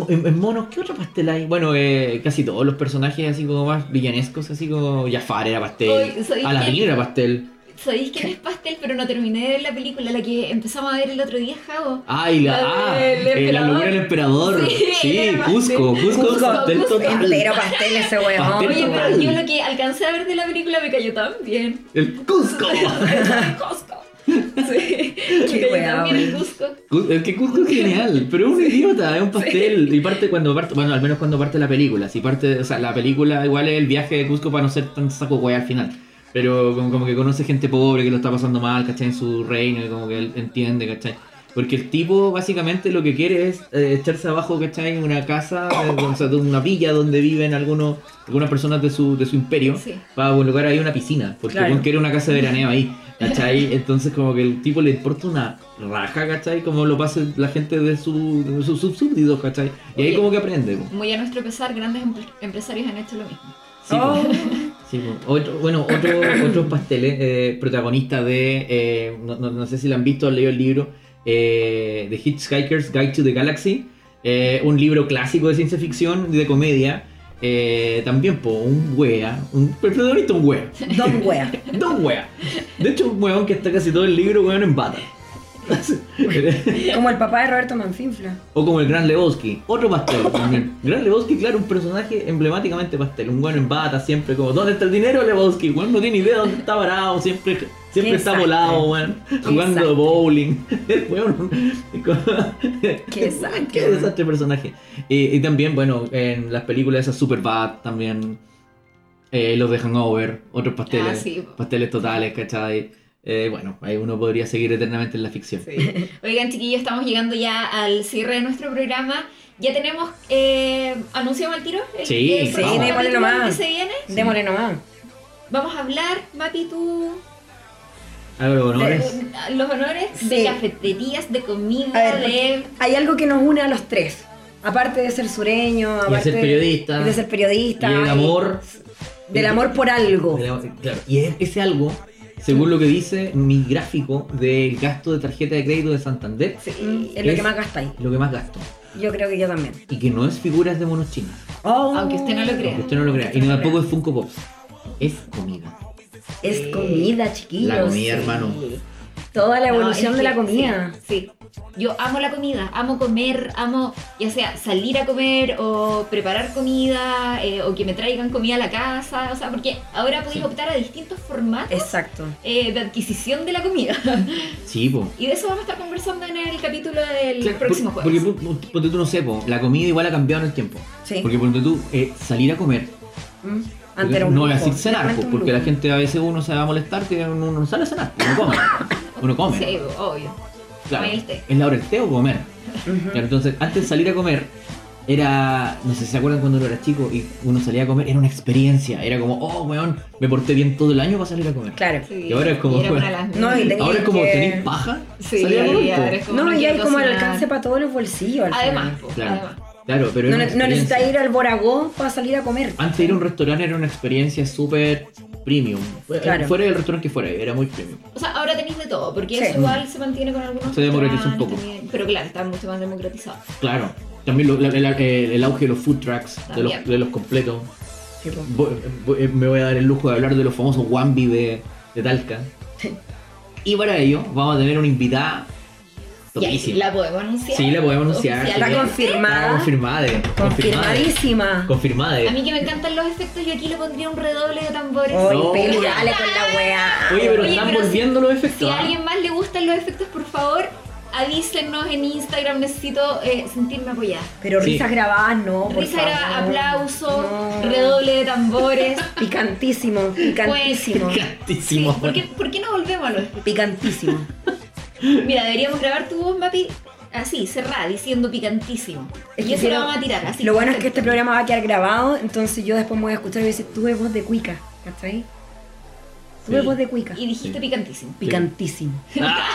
en, monos, ¿qué otro pastel hay? Bueno, eh, casi todos los personajes así como más villanescos, así como Jafar era pastel, Oye, ¿sabéis Aladdin quién? era pastel. ¿Sabéis quién es pastel? Pero no terminé de ver la película, la que empezamos a ver el otro día, Javo. Ay, la, La ah, del eh, la emperador. locura del emperador. Sí, Sí, Cusco. Cusco, Cusco, pastel Cusco total. Entero pastel ese weón. Pastel Oye, total. pero yo lo que alcancé a ver de la película me cayó tan bien. El Cusco. Cusco. Sí, me Qué cayó weá, tan bien el. Cusco. Cu- Es que Cusco es genial, pero es un idiota, es un pastel. Y parte cuando parte, bueno, al menos cuando parte la película. Si parte, o sea, la película igual es el viaje de Cusco para no ser tan saco güey al final. Pero como, como que conoce gente pobre que lo está pasando mal, ¿cachai? En su reino y como que él entiende, ¿cachai? Porque el tipo básicamente lo que quiere es eh, echarse abajo, ¿cachai? En una casa, eh, o sea, de una villa donde viven algunos, algunas personas de su, de su imperio. Sí. Para colocar ahí una piscina. Porque Claro. quiere una casa de veraneo ahí, ¿cachai? Entonces como que el tipo le importa una raja, ¿cachai? Como lo pasa la gente de su, de sus subsúbditos, ¿cachai? Y ahí Oye. como que aprende. Muy a nuestro pesar, grandes empre- empresarios han hecho lo mismo. Sí. Oh. Sí. Otro- bueno, otro, otros pasteles, eh, protagonistas de, eh, no, no- no sé si lo han visto o han leído el libro, eh, The Hitchhiker's Guide to the Galaxy, eh, un libro clásico de ciencia ficción y de comedia. también, po, un wea, un protagonista un wea. Don wea. Dos weas. De hecho, un weón que está casi todo el libro, weón, en bata. Como el papá de Roberto Manfinfla. o como el Gran Lebowski. Otro pastel también. Gran Lebowski, claro, un personaje emblemáticamente pastel. Un weón en bata, siempre como, ¿dónde está el dinero, Lebowski? Weón no tiene idea dónde está parado, siempre, siempre Qué está volado, weón. Jugando desastre. bowling. Weón. Qué desastre, Qué desastre personaje. Y, y también, bueno, en las películas esas Super Bad también. eh, los de Hangover, otros pasteles. Ah, sí. Pasteles totales, ¿cachai? Eh, bueno, ahí uno podría seguir eternamente en la ficción. Oigan, chiquillos, estamos llegando ya al cierre de nuestro programa. Ya tenemos eh, anunciado al tiro. El, Sí, el sí, démosle nomás. que se viene. Démosle nomás. Vamos a hablar, Mapi, tú. Algo de honores. eh, los honores Sí. de cafeterías, de comida, A ver, de. Hay algo que nos une a los tres. Aparte de ser sureño, Y de aparte ser periodista. y de ser periodista. Y el y amor. Del amor por algo. Del amor- Claro, y es- ese algo, según lo que dice mi gráfico de gasto de tarjeta de crédito de Santander, Mm, Es lo que más gasta ahí. lo que más gasto. Yo creo que yo también. Y que no es figuras de monos chinos. Oh, Aunque usted no lo crea. Usted no lo crea. Y tampoco es Funko Pops. Es comida. Es comida, chiquillos. La comida, hermano. Toda la No, evolución de la comida. Sí, sí. Yo amo la comida, amo comer, amo ya sea salir a comer o preparar comida eh, o que me traigan comida a la casa, o sea, porque ahora podéis Sí. optar a distintos formatos Exacto. eh, de adquisición de la comida. Sí, po. y de eso vamos a estar conversando en el capítulo del Claro, próximo por- jueves. Porque, ponte tú, no sé, po, la comida igual ha cambiado en el tiempo. Sí. Porque ponte tú, eh, salir a comer. Mm. Antes era un no voy a decir cenar, po, porque la gente a veces uno se va a molestar que uno no sale a cenar. Uno come. Uno come. Sí, obvio. Claro, es la hora del té o comer. Claro, entonces, antes de salir a comer, era. No sé si se acuerdan cuando uno era chico y uno salía a comer, era una experiencia. Era como, oh, weón, me porté bien todo el año para salir a comer. Claro. Sí, Y ahora es como- No, y Ahora es como, que- ¿tenéis paja? Sí, Salir a comer, po. ahora es como No, y hay como el alcance para todos los bolsillos. al Además, final. Claro, además. claro, pero No, no necesitas ir al Boragó para salir a comer. Antes de ir a un restaurante era una experiencia súper premium. Claro. Fuera del restaurante que fuera, era muy premium. O sea, ahora tenéis de todo, porque Sí. eso igual se mantiene con algunos. Se democratiza un poco. también, Pero claro, está mucho más democratizado. Claro. También lo- la- el, el- el auge de los food trucks, de los, de los completos. Sí. Voy- voy- me voy a dar el lujo de hablar de los famosos Wambi de, de Talca. Y para ello vamos a tener una invitada topísima. ¿La podemos anunciar? Sí, la podemos anunciar. Está sí. confirmada. Está confirmada. Confirmadísima. Confirmada. A mí que me encantan los efectos, yo aquí le pondría un redoble de tambores. Oye, No. Dale con la weá. Oye, pero Oye, están pero si- volviendo los efectos. Si a ¿ah? alguien más le gustan los efectos, por favor, avísenos en Instagram. Necesito eh, sentirme apoyada. Pero Sí. risas grabadas no, por Risa, gra- favor. aplauso, No. redoble de tambores. Picantísimo, picantísimo. Sí, Picantísimo. ¿por, qué, por qué no volvemos a los efectos? Picantísimo. Mira, deberíamos grabar tu voz, Mapi, así, cerrada, diciendo picantísimo. Es y eso quiero- lo vamos a tirar, así. Lo bueno es que este programa va a quedar grabado, entonces yo después me voy a escuchar y voy a decir, tuve voz de cuica, ¿cachai? Tuve Sí. voz de cuica. Y dijiste Sí. picantísimo. Picantísimo. Ah,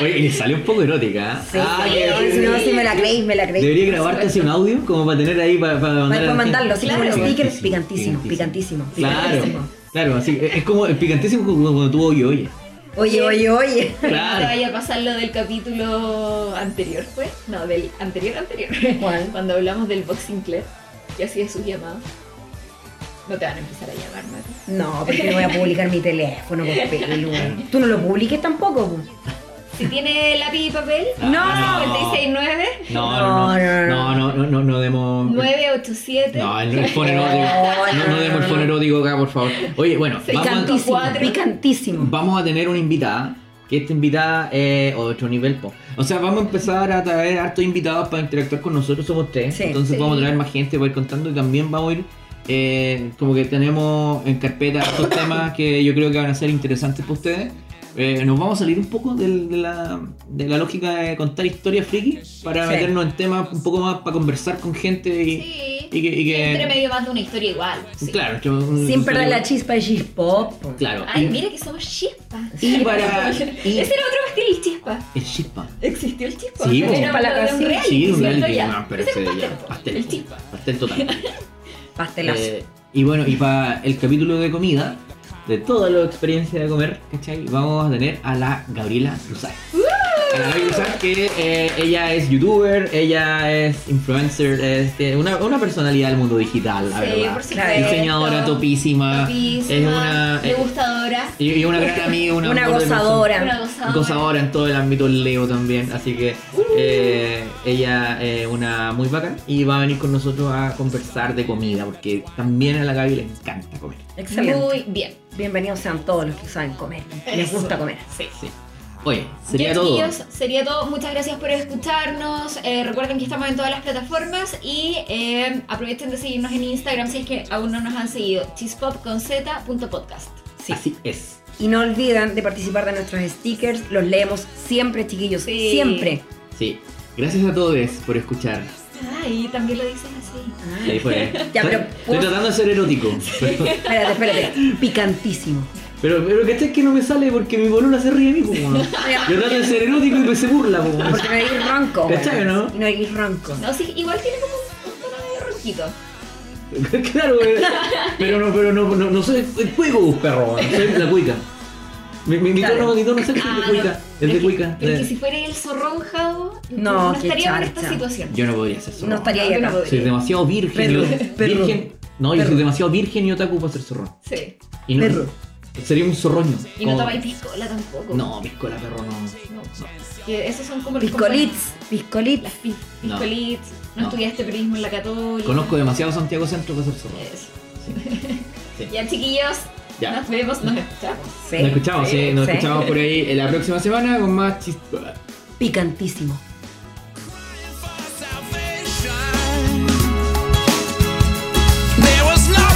Oye, y le salió un poco erótica. ¿ah? Sí, Ah, sí, sí, no, sí me la creí, me la creí. Debería grabarte así un audio como para tener ahí para, para mandar. Para mandarlo, como los Claro. stickers, picantísimo, picantísimo, Claro, picantísimo. claro, así. Es como el picantísimo como cuando tú oye, oye. Oye, oye, oye. No te Claro. vaya a pasar lo del capítulo anterior, ¿fue? No, del anterior anterior. ¿Cuál? Cuando hablamos del Boxing Club, que hacía sus llamadas. No te van a empezar a llamar, Mati. No, porque no voy a publicar mi teléfono por pelo. Tú no lo publiques tampoco. po. Si tiene lápiz y papel, Ah, 969 No, no, no. No, no, no, no, no demos. 987 No, el, el phone erótico. No, no demos el phone erótico acá, por favor. Oye, bueno, vamos a, Picantísimo, picantísimo. vamos a tener una invitada. Que esta invitada es otro nivel, po. O sea, vamos a empezar a traer hartos invitados para interactuar con nosotros, somos tres. Sí. entonces Sí. vamos a traer más gente para ir contando y también vamos a ir. eh, como que tenemos en carpeta estos temas que yo creo que van a ser interesantes para ustedes. Eh, nos vamos a salir un poco del- de, la, de la lógica de contar historias friki para Sí. meternos en temas un poco más para conversar con gente y, Sí. y que, y que- Entre medio más de una historia igual. sí. Claro, yo- un- Sin perder la chispa de G-Pop. po. Claro. Ay, y- mira que somos chispas. Y para- y- Ese era otro pastel, el chispa. El chispa. ¿Existió el chispa? Sí, Era un Para reality, casita. Sí, un reality. Ya. No, pero Ese ya, pastel. El chispa. Pastel total. Pastelazo. Eh, y bueno, y para el capítulo de comida, de toda la experiencia de comer, ¿cachai? Vamos a tener a la Gabriela Cruzar. Cruzar, que eh, ella es youtuber, ella es influencer, es eh, una, una personalidad del mundo digital, la Sí, verdad. por supuesto. Diseñadora topísima, Topísima, es una eh, degustadora. y, y una gran amiga, una, Una gozadora. Una gozadora. gozadora en todo el ámbito del Leo también, así que eh, ella es una muy bacán y va a venir con nosotros a conversar de comida, porque también a la Gaby le encanta comer. Excelente. Muy bien. Bienvenidos sean todos los que saben comer. Les gusta comer. Sí. Sí. Oye, sería todo. chiquillos, sería todo. Muchas gracias por escucharnos. Eh, recuerden que estamos en todas las plataformas y eh, aprovechen de seguirnos en Instagram si es que aún no nos han seguido. chispopconz.podcast. Sí. Así es. Y no olviden de participar de nuestros stickers. Los leemos siempre, chiquillos. Sí. Siempre. Sí. Gracias a todos por escuchar. Ay, también lo dices así. Sí, fue. Ya, pero Estoy ¿puedo- tratando de ser erótico. Pero, Espérate, espérate. Picantísimo. Pero, pero ¿cachai que no me sale porque mi boluda se ríe de mí, po, weón. Yo trato de ser erótico y se burla, po, weón. Porque no eres ronco. ¿Cachai, weón. no? No eres ronco. No, sí, igual tiene como un, tono medio ronquito. claro, güey. Pero no, pero no, no, no soy el cuico, perro. Soy la cuica. Mi, mi, mi Claro. tono, mi tono sexy es Ah, de no. cuica. Es Pero de cuica. Pero es que si fuera el zorrón Jao, No, no estaríamos en esta situación. Yo no podría hacer zorrón. No estaría ahí yo no acá. podría. Soy demasiado virgen. Perro, yo- perro, virgen. No, yo perro. soy demasiado virgen y otaku para ser zorrón. Sí. Y no, Perro. Sería un zorroño. Y no tomáis piscola tampoco. No, piscola, perro, no. no, no. Esos son como Piscolits. Piscolits. Piscolits. No, no, estudiaste periodismo en la Católica. Conozco demasiado Santiago Centro para ser zorro. Eso. Ya, chiquillos. Ya. Nos vemos, nos escuchamos. Sí. Nos escuchamos, sí. Nos escuchamos por ahí en la próxima semana con más chist... Picantísimo. There was no